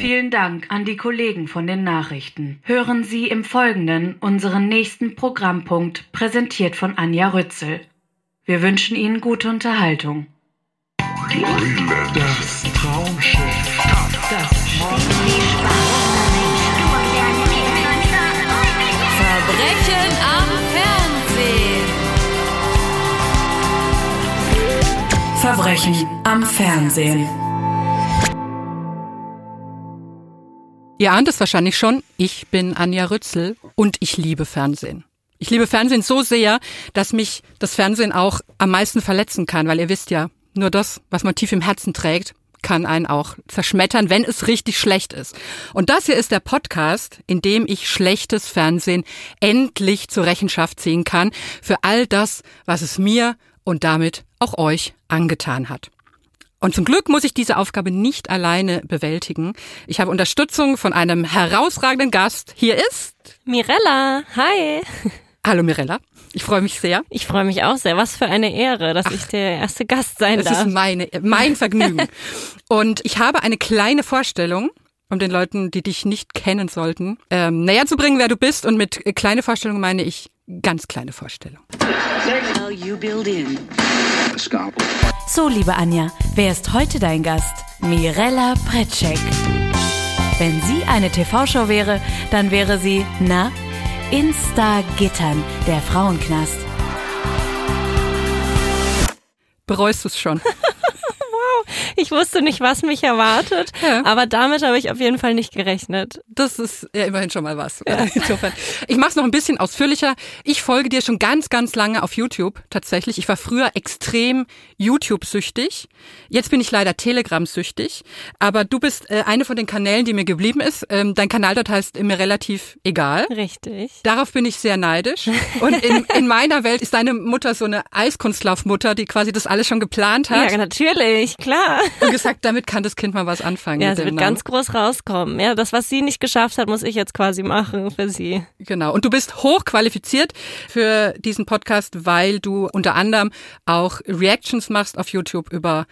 Vielen Dank an die Kollegen von den Nachrichten. Hören Sie im Folgenden unseren nächsten Programmpunkt, präsentiert von Anja Rützel. Wir wünschen Ihnen gute Unterhaltung. Das Traumschiff. Das Verbrechen am Fernsehen. Verbrechen am Fernsehen. Ihr ahnt es wahrscheinlich schon, ich bin Anja Rützel und ich liebe Fernsehen. Ich liebe Fernsehen so sehr, dass mich das Fernsehen auch am meisten verletzen kann, weil ihr wisst ja, nur das, was man tief im Herzen trägt, kann einen auch zerschmettern, wenn es richtig schlecht ist. Und das hier ist der Podcast, in dem ich schlechtes Fernsehen endlich zur Rechenschaft ziehen kann für all das, was es mir und damit auch euch angetan hat. Und zum Glück muss ich diese Aufgabe nicht alleine bewältigen. Ich habe Unterstützung von einem herausragenden Gast. Hier ist Mirella, hi. Hallo Mirella. Ich freue mich sehr. Ich freue mich auch sehr. Was für eine Ehre, dass ich der erste Gast sein Es darf. ist meine, mein Vergnügen. Und ich habe eine kleine Vorstellung, um den Leuten, die dich nicht kennen sollten, ähm, näher zu bringen, wer du bist. Und mit kleine Vorstellung meine ich ganz kleine Vorstellung. So, liebe Anja, wer ist heute dein Gast? Mirella Pretschek. Wenn sie eine TV-Show wäre, dann wäre sie, na, Insta-Gittern, der Frauenknast. Bereust du es schon? Ich wusste nicht, was mich erwartet, Ja. aber damit habe ich auf jeden Fall nicht gerechnet. Das ist ja immerhin schon mal was. Insofern. Ich mache es noch ein bisschen ausführlicher. Ich folge dir schon ganz, ganz lange auf YouTube tatsächlich. Ich war früher extrem YouTube-süchtig. Jetzt bin ich leider Telegram-süchtig. Aber du bist äh, eine von den Kanälen, die mir geblieben ist. Ähm, dein Kanal dort heißt mir relativ egal. Richtig. Darauf bin ich sehr neidisch. Und in, in meiner Welt ist deine Mutter so eine Eiskunstlaufmutter, die quasi das alles schon geplant hat. Ja, natürlich, klar. Und gesagt, damit kann das Kind mal was anfangen. Ja, es wird Namen. ganz groß rauskommen. Ja, das, was sie nicht geschafft hat, muss ich jetzt quasi machen für sie. Genau. Und du bist hochqualifiziert für diesen Podcast, weil du unter anderem auch Reactions machst auf YouTube über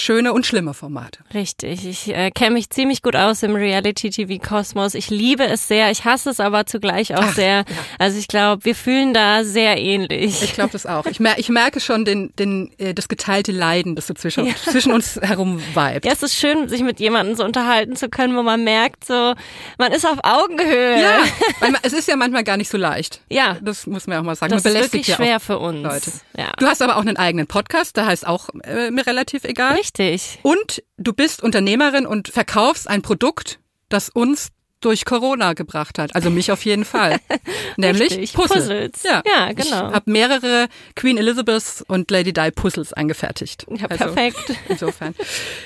schöne und schlimme Formate. Richtig. Ich äh, kenne mich ziemlich gut aus im Reality-TV-Kosmos. Ich liebe es sehr. Ich hasse es aber zugleich auch Ach, sehr. ja. Also ich glaube, wir fühlen da sehr ähnlich. Ich glaube das auch. Ich, mer ich merke schon den, den, äh, das geteilte Leiden, das so zwischen, zwischen uns herum vibet. Ja, es ist schön, sich mit jemandem so unterhalten zu können, wo man merkt, so, man ist auf Augenhöhe. Ja, man, es ist ja manchmal gar nicht so leicht. Ja. Das muss man auch mal sagen. Das man ist wirklich ja schwer für uns. Leute. Ja. Du hast aber auch einen eigenen Podcast, der heißt auch äh, mir relativ egal. Richtig. Und du bist Unternehmerin und verkaufst ein Produkt, das uns durch Corona gebracht hat. Also mich auf jeden Fall. Nämlich Richtig, Puzzle. Puzzles. Ja, Ja, genau. Ich habe mehrere Queen Elizabeth und Lady Di Puzzles angefertigt. Ja, Also, perfekt. Insofern.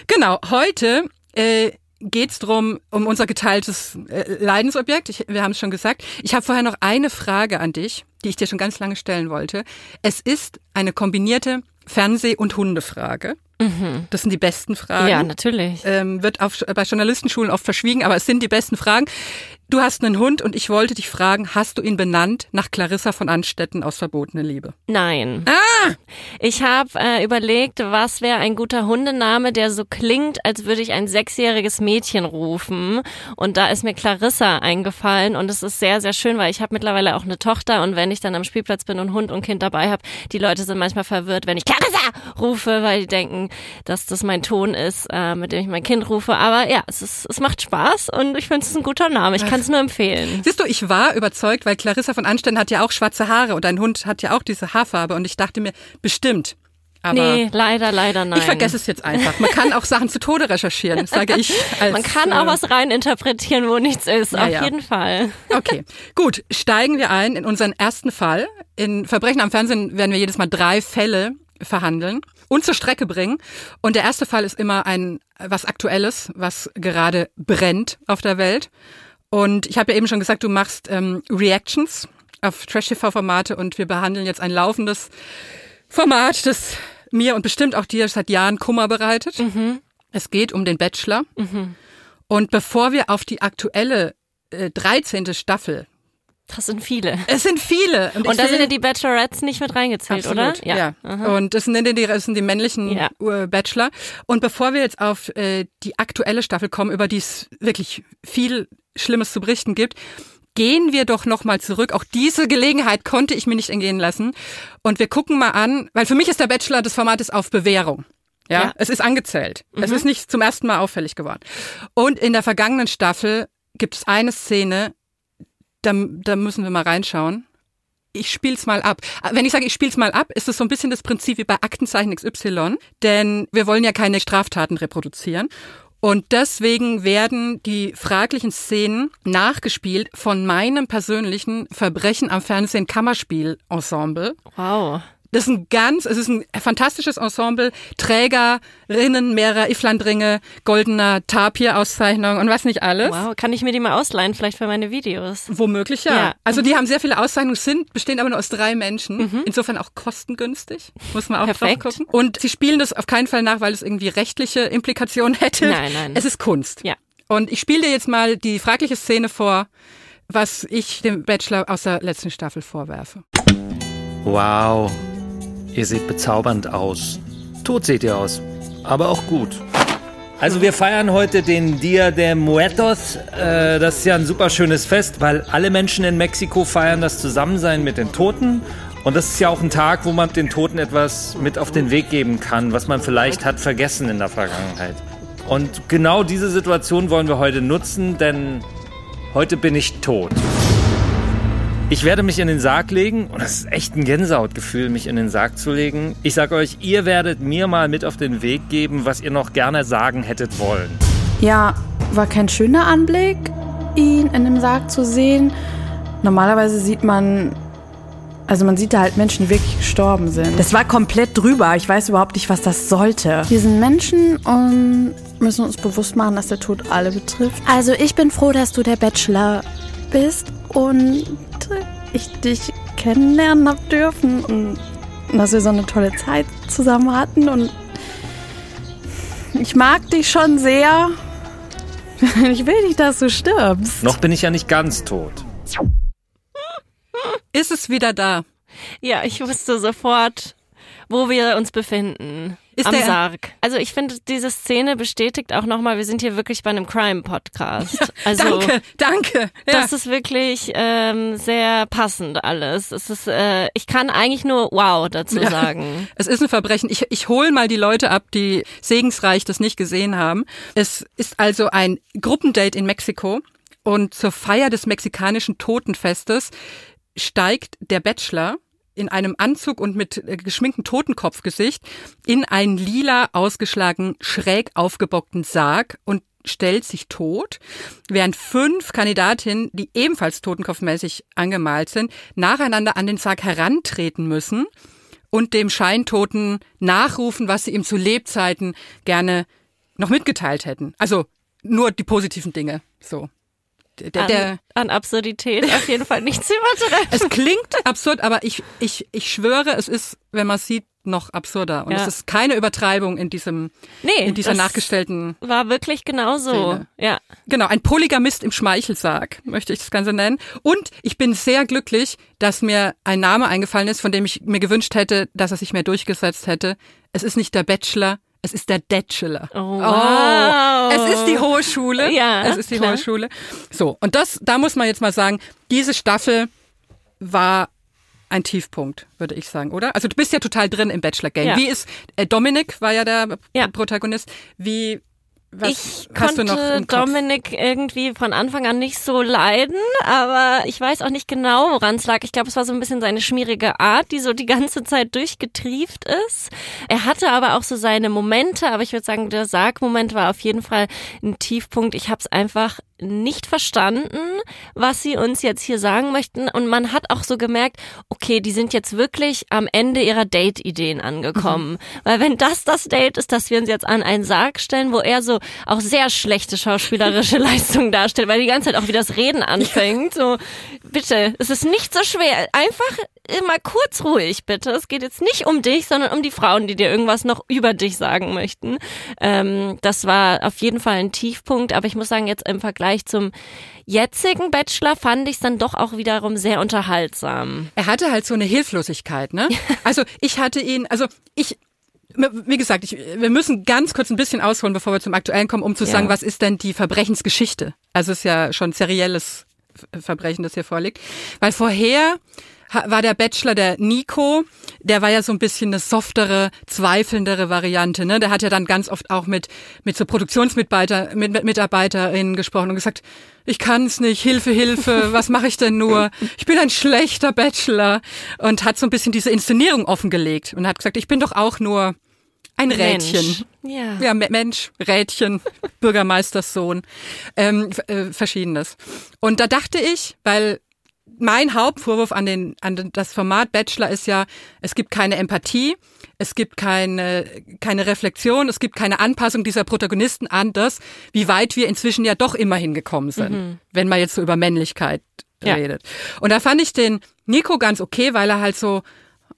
Genau, heute äh, geht's drum um unser geteiltes äh, Leidensobjekt. Ich, wir haben es schon gesagt. Ich habe vorher noch eine Frage an dich, die ich dir schon ganz lange stellen wollte. Es ist eine kombinierte Fernseh- und Hundefrage. Das sind die besten Fragen Mhm. Ja, natürlich. ähm, wird auf, bei Journalistenschulen oft verschwiegen, aber es sind die besten Fragen. Du hast einen Hund und ich wollte dich fragen, hast du ihn benannt nach Clarissa von Anstetten aus Verbotene Liebe? Nein. Ah! Ich habe äh, überlegt, was wäre ein guter Hundename, der so klingt, als würde ich ein sechsjähriges Mädchen rufen. Und da ist mir Clarissa eingefallen und es ist sehr, sehr schön, weil ich habe mittlerweile auch eine Tochter und wenn ich dann am Spielplatz bin und Hund und Kind dabei habe, die Leute sind manchmal verwirrt, wenn ich Clarissa rufe, weil die denken, dass das mein Ton ist, äh, mit dem ich mein Kind rufe. Aber ja, es, ist, es macht Spaß und ich finde es ist ein guter Name. Ich kann es nur empfehlen. Siehst du, ich war überzeugt, weil Clarissa von Anstetten hat ja auch schwarze Haare und dein Hund hat ja auch diese Haarfarbe und ich dachte mir, bestimmt. Aber Nee, leider, leider nein. ich vergesse es jetzt einfach. Man kann auch Sachen zu Tode recherchieren, sage ich. Als, Man kann auch äh, was rein interpretieren, wo nichts ist. Ja, auf ja. jeden Fall. Okay, gut. Steigen wir ein in unseren ersten Fall. In Verbrechen am Fernsehen werden wir jedes Mal drei Fälle verhandeln und zur Strecke bringen. Und der erste Fall ist immer ein was Aktuelles, was gerade brennt auf der Welt. Und ich habe ja eben schon gesagt, du machst ähm, Reactions auf Trash-TV-Formate und wir behandeln jetzt ein laufendes Format, das mir und bestimmt auch dir seit Jahren Kummer bereitet. Es geht um den Bachelor. Und bevor wir auf die aktuelle äh, 13. Staffel Das sind viele. Es sind viele. Und, ich da sind ja die Bachelorettes nicht mit reingezählt, Absolut, oder? Ja. Und das sind die, das sind die männlichen Ja. äh, Bachelor. Und bevor wir jetzt auf äh, die aktuelle Staffel kommen, über die es wirklich viel Schlimmes zu berichten gibt, gehen wir doch noch mal zurück. Auch diese Gelegenheit konnte ich mir nicht entgehen lassen. Und wir gucken mal an, weil für mich ist der Bachelor das Format ist auf Bewährung. Ja, Ja. Mhm. es ist angezählt. Es ist nicht zum ersten Mal auffällig geworden. Und in der vergangenen Staffel gibt es eine Szene, da, da müssen wir mal reinschauen ich spiel's mal ab. Wenn ich sage, ich spiel's mal ab, ist es so ein bisschen das Prinzip wie bei Aktenzeichen XY, denn wir wollen ja keine Straftaten reproduzieren. Und deswegen werden die fraglichen Szenen nachgespielt von meinem persönlichen Verbrechen am Fernsehen Kammerspiel-Ensemble. Wow. Das ist ein ganz, es ist ein fantastisches Ensemble, Trägerinnen mehrerer Iflandringe, goldener Tapir-Auszeichnung und was nicht alles. Wow. Kann ich mir die mal ausleihen, vielleicht für meine Videos? Womöglich ja. Ja. Also die haben sehr viele Auszeichnungen, sind, bestehen aber nur aus drei Menschen. Insofern auch kostengünstig, muss man auch Perfekt. drauf gucken. Und sie spielen das auf keinen Fall nach, weil es irgendwie rechtliche Implikationen hätte. Nein, nein. Es ist Kunst. Ja. Und ich spiele dir jetzt mal die fragliche Szene vor, was ich dem Bachelor aus der letzten Staffel vorwerfe. Wow, ihr seht bezaubernd aus. Tot seht ihr aus, aber auch gut. Also wir feiern heute den Dia de Muertos. Äh, das ist ja ein super schönes Fest, weil alle Menschen in Mexiko feiern das Zusammensein mit den Toten. Und das ist ja auch ein Tag, wo man den Toten etwas mit auf den Weg geben kann, was man vielleicht hat vergessen in der Vergangenheit. Und genau diese Situation wollen wir heute nutzen, denn heute bin ich tot. Ich werde mich in den Sarg legen und das ist echt ein Gänsehautgefühl, mich in den Sarg zu legen. Ich sage euch, ihr werdet mir mal mit auf den Weg geben, was ihr noch gerne sagen hättet wollen. Ja, war kein schöner Anblick, ihn in dem Sarg zu sehen. Normalerweise sieht man, also man sieht da halt Menschen, die wirklich gestorben sind. Das war komplett drüber. Ich weiß überhaupt nicht, was das sollte. Wir sind Menschen und müssen uns bewusst machen, dass der Tod alle betrifft. Also ich bin froh, dass du der Bachelor bist und ich dich kennenlernen hab dürfen und dass wir so eine tolle Zeit zusammen hatten und ich mag dich schon sehr. Ich will nicht, dass du stirbst. Noch bin ich ja nicht ganz tot. Ist es wieder da? Ja, ich wusste sofort, wo wir uns befinden. Ist am der- Sarg. Also ich finde, diese Szene bestätigt auch nochmal, wir sind hier wirklich bei einem Crime-Podcast. Also danke, danke. Ja. das ist wirklich ähm, sehr passend alles. Es ist, äh, ich kann eigentlich nur wow dazu Ja. sagen. Es ist ein Verbrechen. Ich, ich hole mal die Leute ab, die segensreich das nicht gesehen haben. Es ist also ein Gruppendate in Mexiko und zur Feier des mexikanischen Totenfestes steigt der Bachelor in einem Anzug und mit äh, geschminktem Totenkopfgesicht in einen lila ausgeschlagen schräg aufgebockten Sarg und stellt sich tot, während fünf Kandidatinnen, die ebenfalls totenkopfmäßig angemalt sind, nacheinander an den Sarg herantreten müssen und dem Scheintoten nachrufen, was sie ihm zu Lebzeiten gerne noch mitgeteilt hätten. Also nur die positiven Dinge. So. Der, An, der, an Absurdität auf jeden Fall nichts übertreffen. es klingt absurd, aber ich, ich, ich schwöre, es ist, wenn man es sieht, noch absurder. Und Ja. es ist keine Übertreibung in diesem, Nee, in dieser nachgestellten War wirklich genauso. Szene. Ja. Genau, ein Polygamist im Schmeichelsarg, möchte ich das Ganze nennen. Und ich bin sehr glücklich, dass mir ein Name eingefallen ist, von dem ich mir gewünscht hätte, dass er sich mehr durchgesetzt hätte. Es ist nicht der Bachelor, es ist der Bachelor. Oh, wow. Es ist die Hohe Schule. Ja, Es ist die klar. Hohe Schule. So, und das, da muss man jetzt mal sagen, diese Staffel war ein Tiefpunkt, würde ich sagen, oder? Also du bist ja total drin im Bachelor-Game. Ja. Wie ist, äh, Dominik war ja der Ja. Protagonist. Wie, was ich konnte? Dominik irgendwie von Anfang an nicht so leiden, aber ich weiß auch nicht genau, woran es lag. Ich glaube, es war so ein bisschen seine schmierige Art, die so die ganze Zeit durchgetrieft ist. Er hatte aber auch so seine Momente, aber ich würde sagen, der Sargmoment war auf jeden Fall ein Tiefpunkt. Ich habe es einfach nicht verstanden, was sie uns jetzt hier sagen möchten. Und man hat auch so gemerkt, okay, die sind jetzt wirklich am Ende ihrer Date-Ideen angekommen. Weil wenn das das Date ist, dass wir uns jetzt an einen Sarg stellen, wo er so auch sehr schlechte schauspielerische Leistung darstellt, weil die ganze Zeit auch wie das Reden anfängt. So, bitte, es ist nicht so schwer. Einfach immer kurz ruhig, bitte. Es geht jetzt nicht um dich, sondern um die Frauen, die dir irgendwas noch über dich sagen möchten. Ähm, das war auf jeden Fall ein Tiefpunkt, aber ich muss sagen, jetzt im Vergleich zum jetzigen Bachelor fand ich es dann doch auch wiederum sehr unterhaltsam. Er hatte halt so eine Hilflosigkeit, ne? Also ich hatte ihn, also ich wie gesagt, ich, wir müssen ganz kurz ein bisschen ausholen, bevor wir zum Aktuellen kommen, um zu Ja. sagen, was ist denn die Verbrechensgeschichte? Also es ist ja schon serielles Verbrechen, das hier vorliegt. Weil vorher war der Bachelor der Nico, der war ja so ein bisschen eine softere, zweifelndere Variante. Ne? Der hat ja dann ganz oft auch mit mit so Produktionsmitarbeiter, mit, mit Mitarbeiterinnen gesprochen und gesagt, ich kann's nicht, Hilfe, Hilfe, was mache ich denn nur? Ich bin ein schlechter Bachelor und hat so ein bisschen diese Inszenierung offengelegt und hat gesagt, ich bin doch auch nur ein Rädchen. Mensch. Ja. Ja, Me- Mensch, Rädchen, Bürgermeisterssohn, ähm, äh, verschiedenes. Und da dachte ich, weil mein Hauptvorwurf an, den, an das Format Bachelor ist ja, es gibt keine Empathie, es gibt keine, keine Reflexion, es gibt keine Anpassung dieser Protagonisten an das, wie weit wir inzwischen ja doch immerhin gekommen sind, wenn man jetzt so über Männlichkeit Ja. redet. Und da fand ich den Nico ganz okay, weil er halt so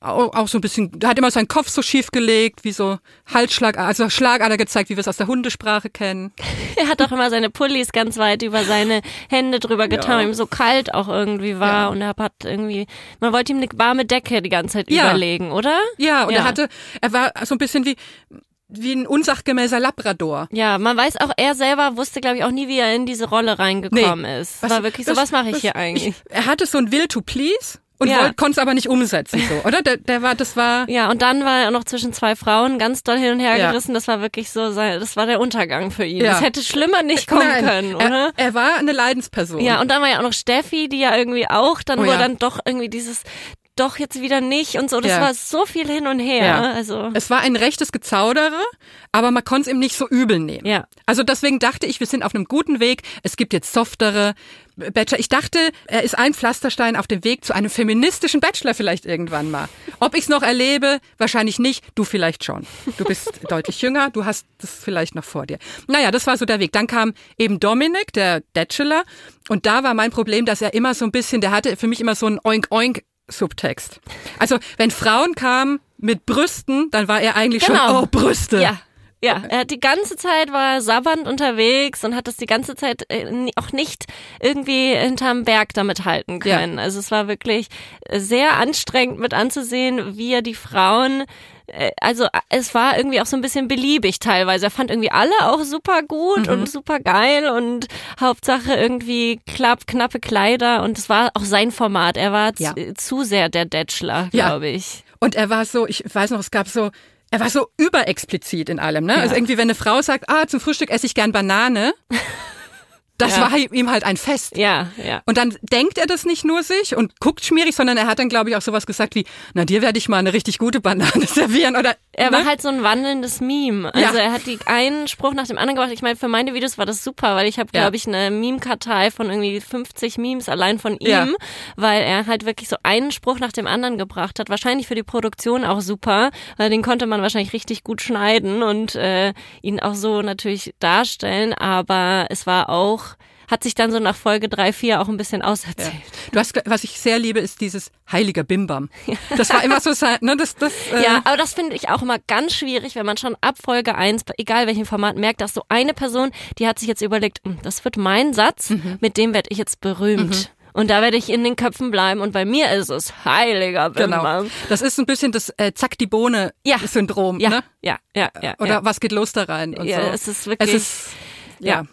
auch, so ein bisschen, der hat immer seinen Kopf so schief gelegt, wie so Halsschlag, also Schlagader gezeigt, wie wir es aus der Hundesprache kennen. Er hat auch immer seine Pullis ganz weit über seine Hände drüber getan, weil ihm so kalt auch irgendwie war. Ja. Und er hat irgendwie, man wollte ihm eine warme Decke die ganze Zeit Ja. überlegen, oder? Ja, und er hatte, er war so ein bisschen wie, wie ein unsachgemäßer Labrador. Ja, man weiß auch, er selber wusste, glaube ich, auch nie, wie er in diese Rolle reingekommen ist. Was- war wirklich so, was mache ich das- hier eigentlich? er hatte so ein Will to please und Ja. konnte es aber nicht umsetzen, so, oder? Der, der war, das war, ja, und dann war er auch noch zwischen zwei Frauen ganz doll hin und her Ja. gerissen. Das war wirklich so, sein, das war der Untergang für ihn. Ja. Das hätte schlimmer nicht kommen Nein, können, oder? Er, er war eine Leidensperson. Ja, und dann war ja auch noch Steffi, die ja irgendwie auch, dann Oh wo ja. dann doch irgendwie dieses, doch jetzt wieder nicht und so. Das Ja. war so viel hin und her. Ja. Also, Es war ein rechtes Gezaudere, aber man konnte es ihm nicht so übel nehmen. Ja. Also deswegen dachte ich, wir sind auf einem guten Weg. Es gibt jetzt softere Bachelor. Ich dachte, er ist ein Pflasterstein auf dem Weg zu einem feministischen Bachelor vielleicht irgendwann mal. Ob ich es noch erlebe, wahrscheinlich nicht. Du vielleicht schon. Du bist deutlich jünger, du hast das vielleicht noch vor dir. Naja, das war so der Weg. Dann kam eben Dominik, der Bachelor. Und da war mein Problem, dass er immer so ein bisschen, der hatte für mich immer so einen Oink-Oink Subtext. Also, wenn Frauen kamen mit Brüsten, dann war er eigentlich Genau. schon, oh, Brüste. ja. Ja, er hat die ganze Zeit war er sabbernd unterwegs und hat das die ganze Zeit äh, auch nicht irgendwie hinterm Berg damit halten Ja. können. Also es war wirklich sehr anstrengend mit anzusehen, wie er die Frauen also es war irgendwie auch so ein bisschen beliebig teilweise. Er fand irgendwie alle auch super gut Mhm. und super geil und Hauptsache irgendwie klapp, knappe Kleider und es war auch sein Format. Er war Ja. zu, zu sehr der Ja. glaube ich. Und er war so, ich weiß noch, es gab so, er war so überexplizit in allem, ne? Also irgendwie, wenn eine Frau sagt, ah, zum Frühstück esse ich gern Banane, das Ja. war ihm halt ein Fest. Ja, ja. Und dann denkt er das nicht nur sich und guckt schmierig, sondern er hat dann, glaube ich, auch sowas gesagt wie, na, dir werde ich mal eine richtig gute Banane servieren oder. Er ne? war halt so ein wandelndes Meme. Also Ja. er hat die einen Spruch nach dem anderen gemacht. Ich meine, für meine Videos war das super, weil ich habe, Ja. glaube ich, eine Meme-Kartei von irgendwie 50 Memes allein von ihm, weil er halt wirklich so einen Spruch nach dem anderen gebracht hat. Wahrscheinlich für die Produktion auch super, weil den konnte man wahrscheinlich richtig gut schneiden und äh, ihn auch so natürlich darstellen. Aber es war auch hat sich dann so nach Folge 3, 4 auch ein bisschen auserzählt. Du hast, was ich sehr liebe, ist dieses heiliger Bimbam. Das war immer so sein, ne, das, das, äh, Ja, aber das finde ich auch immer ganz schwierig, wenn man schon ab Folge 1, egal welchem Format, merkt, dass so eine Person, die hat sich jetzt überlegt, "Hm, das wird mein Satz, Mhm. mit dem werde ich jetzt berühmt. Und da werde ich in den Köpfen bleiben. Und bei mir ist es heiliger Genau. Bimbam. Das ist ein bisschen das äh, Zack die Bohne Ja. Syndrom, Ja, ne? ja, ja, ja. Oder ja. was geht los da rein und Ja, so. es ist wirklich- Es ist, ja.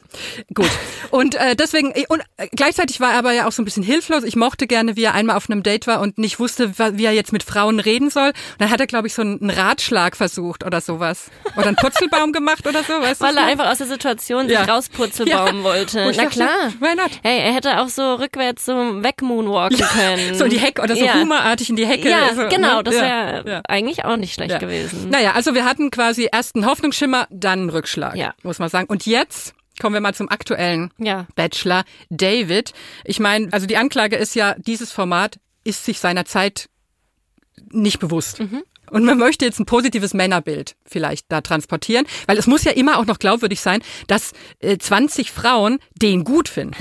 Gut. Und äh, deswegen und äh, gleichzeitig war er aber ja auch so ein bisschen hilflos. Ich mochte gerne, wie er einmal auf einem Date war und nicht wusste, wie er jetzt mit Frauen reden soll. Und dann hat er, glaube ich, so einen Ratschlag versucht oder sowas. Oder einen Purzelbaum gemacht oder so, weißt? Weil er einfach aus der Situation Ja. sich rauspurzelbaumen Ja. wollte. Na klar. why not? Hey, er hätte auch so rückwärts so wegmoonwalken können. So in die Hecke oder so ja. humorartig in die Hecke. Ja, so, genau, ne? das Ja, wäre ja. eigentlich auch nicht schlecht Ja. gewesen. Naja, also wir hatten quasi erst einen Hoffnungsschimmer, dann einen Rückschlag, Ja. muss man sagen. Und jetzt kommen wir mal zum aktuellen Ja. Bachelor, David. Ich meine, also die Anklage ist ja, dieses Format ist sich seiner Zeit nicht bewusst. Und man möchte jetzt ein positives Männerbild vielleicht da transportieren, weil es muss ja immer auch noch glaubwürdig sein, dass äh, 20 Frauen den gut finden.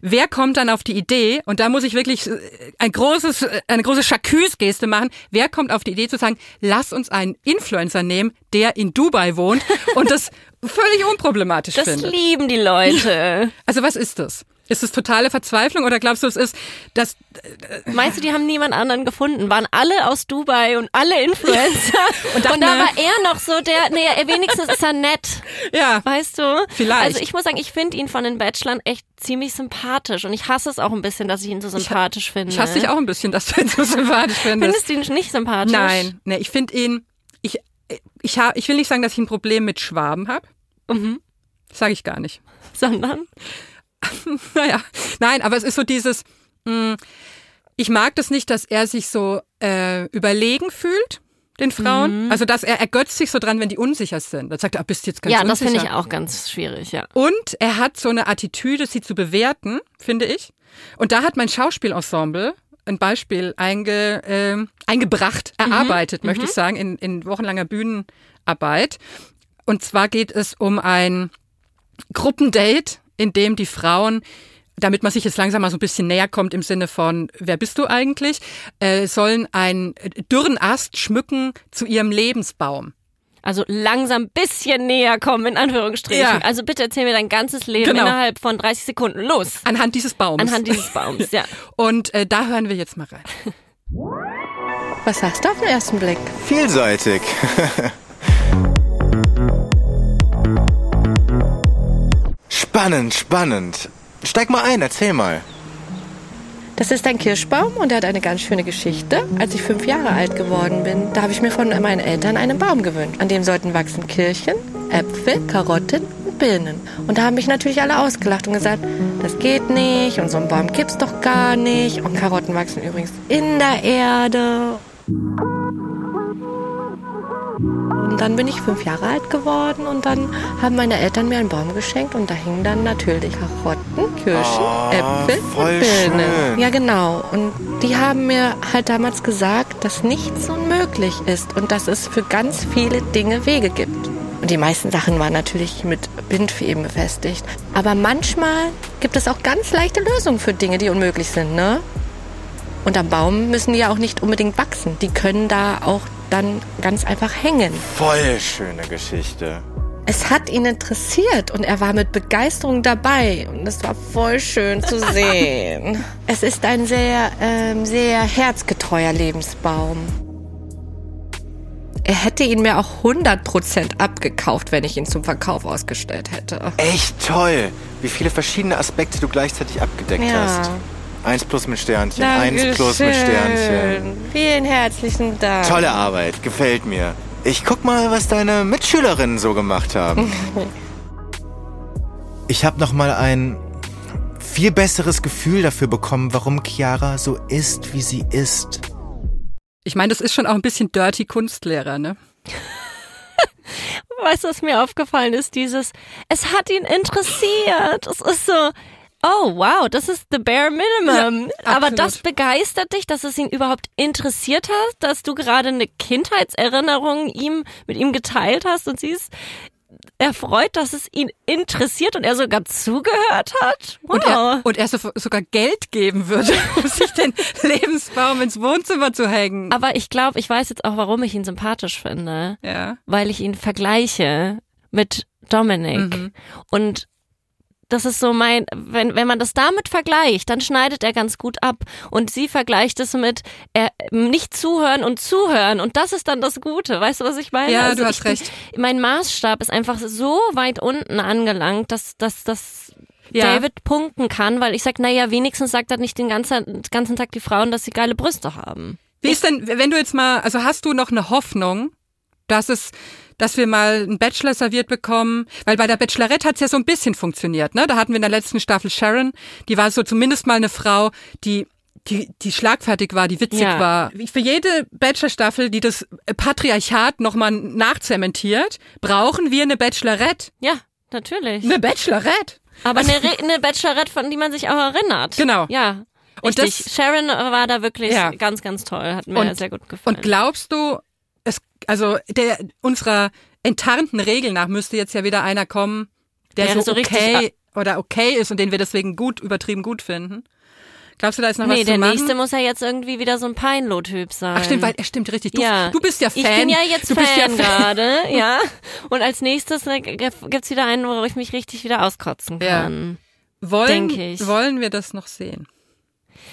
Wer kommt dann auf die Idee, und da muss ich wirklich äh, ein großes, äh, eine große Chacuse-Geste machen, wer kommt auf die Idee zu sagen, lass uns einen Influencer nehmen, der in Dubai wohnt und das völlig unproblematisch Das findet. lieben die Leute. Also was ist das? Ist es totale Verzweiflung oder glaubst du, es ist das Meinst du, die haben niemand anderen gefunden? Waren alle aus Dubai und alle Influencer? und, dachten, da na- war er noch so der, nee, wenigstens ist er nett. ja Weißt du? Vielleicht. Also ich muss sagen, ich finde ihn von den Bachelorn echt ziemlich sympathisch und ich hasse es auch ein bisschen, dass ich ihn so sympathisch finde. Ich hasse dich auch ein bisschen, dass du ihn so sympathisch findest. Findest du ihn nicht sympathisch? Nein, nee, ich finde ihn, ich, ich, ha, ich will nicht sagen, dass ich ein Problem mit Schwaben habe. Mhm. Sage ich gar nicht. Sondern? Naja, nein, aber es ist so dieses, mh, ich mag das nicht, dass er sich so äh, überlegen fühlt, den Frauen. Mhm. Also, dass er ergötzt sich so dran, wenn die unsicher sind. Dann sagt er, ah, bist du jetzt ganz Ja, das unsicher. finde ich auch ganz schwierig, ja. Und er hat so eine Attitüde, sie zu bewerten, finde ich. Und da hat mein Schauspielensemble ein Beispiel einge, äh, eingebracht, erarbeitet, möchte ich sagen, in, in wochenlanger Bühnenarbeit. Und zwar geht es um ein Gruppendate, in dem die Frauen damit man sich jetzt langsam mal so ein bisschen näher kommt im Sinne von, wer bist du eigentlich, äh, sollen einen dürren Ast schmücken zu ihrem Lebensbaum. Also langsam bisschen näher kommen, in Anführungsstrichen. Ja. Also bitte erzähl mir dein ganzes Leben Genau. innerhalb von 30 Sekunden. Los! Anhand dieses Baums. Anhand dieses Baums, ja. Und äh, da hören wir jetzt mal rein. Was sagst du auf den ersten Blick? Vielseitig. spannend, spannend. Steig mal ein, erzähl mal. Das ist ein Kirschbaum und er hat eine ganz schöne Geschichte. Als ich fünf Jahre alt geworden bin, da habe ich mir von meinen Eltern einen Baum gewünscht. An dem sollten wachsen Kirchen, Äpfel, Karotten und Birnen. Und da haben mich natürlich alle ausgelacht und gesagt, das geht nicht und so einen Baum gibt's doch gar nicht. Und Karotten wachsen übrigens in der Erde. Und dann bin ich fünf Jahre alt geworden und dann haben meine Eltern mir einen Baum geschenkt und da hingen dann natürlich Karotten, Kirschen, Oh, Äpfel und Birnen. schön. Ja, genau. Und die haben mir halt damals gesagt, dass nichts unmöglich ist und dass es für ganz viele Dinge Wege gibt. Und die meisten Sachen waren natürlich mit Bindfäden befestigt. Aber manchmal gibt es auch ganz leichte Lösungen für Dinge, die unmöglich sind, ne? Und am Baum müssen die ja auch nicht unbedingt wachsen. Die können da auch dann ganz einfach hängen. Voll schöne Geschichte. Es hat ihn interessiert und er war mit Begeisterung dabei und es war voll schön zu sehen. es ist ein sehr, ähm, sehr herzgetreuer Lebensbaum. Er hätte ihn mir auch 100% abgekauft, wenn ich ihn zum Verkauf ausgestellt hätte. Echt toll, wie viele verschiedene Aspekte du gleichzeitig abgedeckt Ja. hast. Eins plus mit Sternchen, eins plus mit Sternchen. Vielen herzlichen Dank. Tolle Arbeit, gefällt mir. Ich guck mal, was deine Mitschülerinnen so gemacht haben. Ich habe noch mal ein viel besseres Gefühl dafür bekommen, warum Chiara so ist, wie sie ist. Ich meine, das ist schon auch ein bisschen dirty Kunstlehrer, ne? Weißt du, was mir aufgefallen ist? Dieses, es hat ihn interessiert. Es ist so, oh wow, das ist the bare minimum. Ja, Aber das begeistert dich, dass es ihn überhaupt interessiert hat, dass du gerade eine Kindheitserinnerung ihm, mit ihm geteilt hast und siehst, erfreut, dass es ihn interessiert und er sogar zugehört hat. Wow. Und er, und er so, sogar Geld geben würde, um sich den Lebensbaum ins Wohnzimmer zu hängen. Aber ich glaube, ich weiß jetzt auch, warum ich ihn sympathisch finde. Ja. weil ich ihn vergleiche mit Dominik. Mhm. Und das ist so mein, wenn, wenn man das damit vergleicht, dann schneidet er ganz gut ab. Und sie vergleicht es mit er, nicht zuhören und zuhören. Und das ist dann das Gute. Weißt du, was ich meine? Ja, Also du hast bin- recht. Mein Maßstab ist einfach so weit unten angelangt, dass, dass, dass Ja. David punkten kann, weil ich sag, naja, wenigstens sagt er nicht den ganzen, ganzen Tag die Frauen, dass sie geile Brüste haben. Wie ist denn, wenn du jetzt mal, also hast du noch eine Hoffnung, dass es, dass wir mal einen Bachelor serviert bekommen? Weil bei der Bachelorette hat's ja so ein bisschen funktioniert, ne? Da hatten wir in der letzten Staffel Sharon, die war so zumindest mal eine Frau, die die, die schlagfertig war, die witzig Ja. war. Für jede Bachelor-Staffel, die das Patriarchat nochmal nachzementiert, brauchen wir eine Bachelorette. Ja, natürlich. Eine Bachelorette. Aber eine, Re- eine Bachelorette, von die man sich auch erinnert. Genau. Ja. Und Richtig. das- Sharon war da wirklich Ja. ganz, ganz toll. Hat mir Und- sehr gut gefallen. Und glaubst du, es, also der unserer enttarnten Regel nach müsste jetzt ja wieder einer kommen, der Der so, so okay oder okay ist und den wir deswegen gut, übertrieben gut finden. Glaubst du, da ist noch nee, was der zu machen? nächste muss ja jetzt irgendwie wieder so ein Peinlo-Typ sein. Ach stimmt, weil er stimmt richtig. Du, ja. du bist ja Fan. Ich bin ja jetzt du bist Fan ja Fan. gerade, ja. Und als nächstes ne, gibt's wieder einen, wo ich mich richtig wieder auskotzen Ja. kann. Wollen, Denke ich. wollen wir das noch sehen?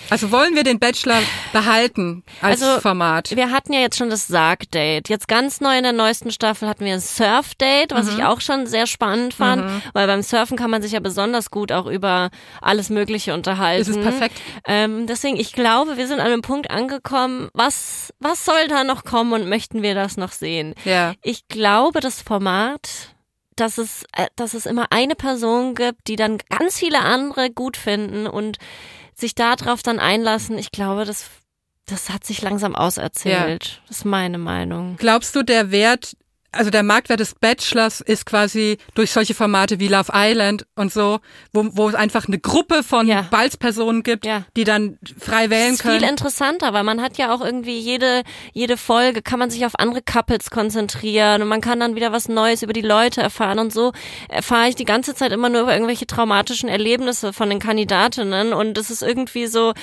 Also wollen wir den Bachelor behalten als Also, Format? Wir hatten ja jetzt schon das Sarg-Date. Jetzt ganz neu in der neuesten Staffel hatten wir ein Surf-Date, was Mhm. ich auch schon sehr spannend fand, weil beim Surfen kann man sich ja besonders gut auch über alles Mögliche unterhalten. Das ist perfekt. Ähm, deswegen, ich glaube, wir sind an einem Punkt angekommen, was, was soll da noch kommen und möchten wir das noch sehen? Ja. Ich glaube, das Format, dass es, äh, dass es immer eine Person gibt, die dann ganz viele andere gut finden und sich darauf dann einlassen, ich glaube, das, das hat sich langsam auserzählt. Das ist meine Meinung. Glaubst du, der Wert, also der Marktwert des Bachelors ist quasi durch solche Formate wie Love Island und so, wo, wo es einfach eine Gruppe von Ja. Balzpersonen gibt, Ja. die dann frei wählen Das ist viel können? interessanter, weil man hat ja auch irgendwie jede, jede Folge kann man sich auf andere Couples konzentrieren und man kann dann wieder was Neues über die Leute erfahren und so erfahre ich die ganze Zeit immer nur über irgendwelche traumatischen Erlebnisse von den Kandidatinnen und es ist irgendwie so,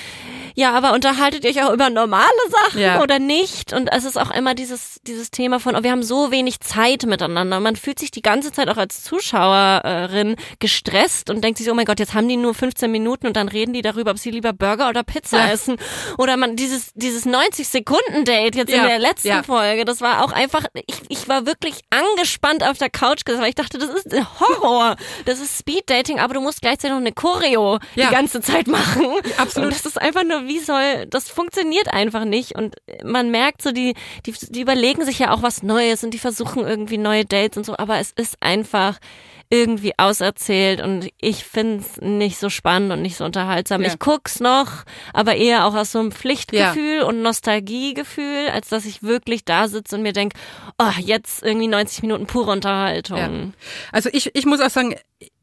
ja, aber unterhaltet ihr euch auch über normale Sachen Ja. oder nicht? Und es ist auch immer dieses, dieses Thema von, oh, wir haben so wenig Zeit miteinander. Man fühlt sich die ganze Zeit auch als Zuschauerin gestresst und denkt sich, oh mein Gott, jetzt haben die nur 15 Minuten und dann reden die darüber, ob sie lieber Burger oder Pizza Ja. essen. Oder man, dieses, dieses 90-Sekunden-Date jetzt in Ja. der letzten Ja. Folge, das war auch einfach, ich, ich war wirklich angespannt auf der Couch gesessen, weil ich dachte, das ist Horror. Das ist Speed-Dating, aber du musst gleichzeitig noch eine Choreo die ganze Zeit machen. Absolut. Und das ist einfach nur, wie soll, das funktioniert einfach nicht. Und man merkt so, die, die, die überlegen sich ja auch was Neues und die versuchen irgendwie neue Dates und so, aber es ist einfach irgendwie auserzählt und ich find's nicht so spannend und nicht so unterhaltsam. Ja. Ich guck's noch, aber eher auch aus so einem Pflichtgefühl und Nostalgiegefühl, als dass ich wirklich da sitze und mir denk, oh, jetzt irgendwie 90 Minuten pure Unterhaltung. Ja. Also ich, ich muss auch sagen,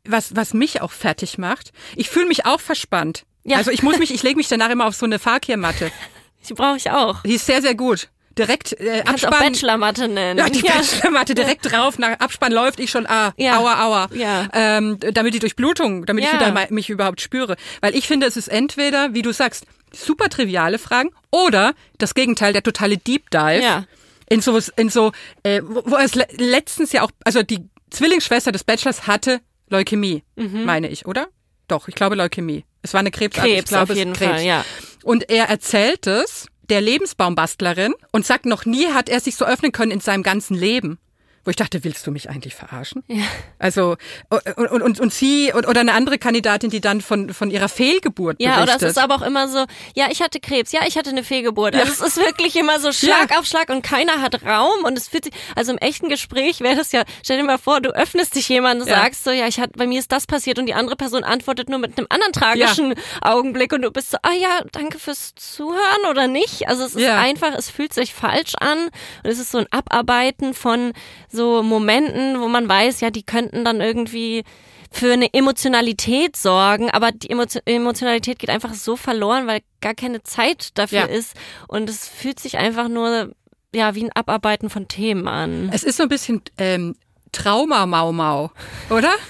was, was mich auch fertig macht, ich fühle mich auch verspannt. Ja. Also ich muss mich, ich lege mich danach immer auf so eine Fakirmatte. Die brauche ich auch. Die ist sehr, sehr gut. Direkt äh, Kannst auch Abspann. Bachelormatte nennen. Ja, die Bachelormatte direkt drauf, nach Abspann läuft ich schon, ah, Ja. aua, aua. Ja. Ähm, damit die Durchblutung, damit ich Ja. wieder mal, mich überhaupt spüre. Weil ich finde, es ist entweder, wie du sagst, super triviale Fragen oder das Gegenteil, der totale Deep Dive. Ja. In so, in so äh, wo, wo es le letztens ja auch, also die Zwillingsschwester des Bachelors hatte Leukämie, meine ich, oder? Doch, ich glaube Leukämie. Es war eine Krebsart. ich Mhm. Krebs glaube, auf jeden Krebs. Fall, ja. Und er erzählt es der Lebensbaumbastlerin und sagt, noch nie hat er sich so öffnen können in seinem ganzen Leben. Wo ich dachte, willst du mich eigentlich verarschen? Ja. Also und, und, und, und sie und, oder eine andere Kandidatin, die dann von, von ihrer Fehlgeburt Ja, berichtet. oder es ist aber auch immer so, ja, ich hatte Krebs, ja, ich hatte eine Fehlgeburt. Also es ist wirklich immer so Schlag Ja. auf Schlag und keiner hat Raum und es fühlt sich, also im echten Gespräch wäre das ja, stell dir mal vor, du öffnest dich jemandem und Ja. sagst so, ja, ich hatte, bei mir ist das passiert und die andere Person antwortet nur mit einem anderen tragischen Augenblick und du bist so, ah ja, danke fürs Zuhören oder nicht. Also es ist Ja. einfach, es fühlt sich falsch an und es ist so ein Abarbeiten von so Momenten, wo man weiß, ja, die könnten dann irgendwie für eine Emotionalität sorgen, aber die Emotio Emotionalität geht einfach so verloren, weil gar keine Zeit dafür Ja. ist und es fühlt sich einfach nur ja wie ein Abarbeiten von Themen an. es ist so ein bisschen ähm, Trauma-Mau-Mau, oder?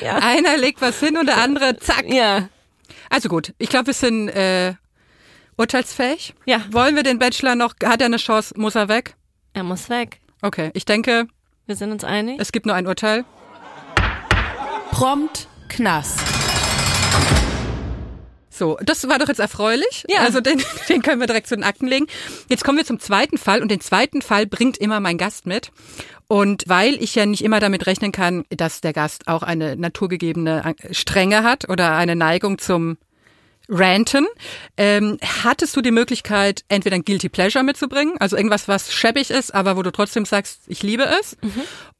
Ja. Einer legt was hin und der andere zack. Ja, Also gut, ich glaube, wir sind äh, urteilsfähig. Ja. Wollen wir den Bachelor noch? Hat er eine Chance? Muss er weg? er muss weg. Okay, ich denke, Wir sind uns einig. es gibt nur ein Urteil. Prompt Knast. So, das war doch jetzt erfreulich. Ja. Also den, den können wir direkt zu den Akten legen. Jetzt kommen wir zum zweiten Fall und den zweiten Fall bringt immer mein Gast mit. Und weil ich ja nicht immer damit rechnen kann, dass der Gast auch eine naturgegebene Strenge hat oder eine Neigung zum Ranten, ähm, hattest du die Möglichkeit, entweder ein Guilty Pleasure mitzubringen, also irgendwas, was schäbig ist, aber wo du trotzdem sagst, ich liebe es,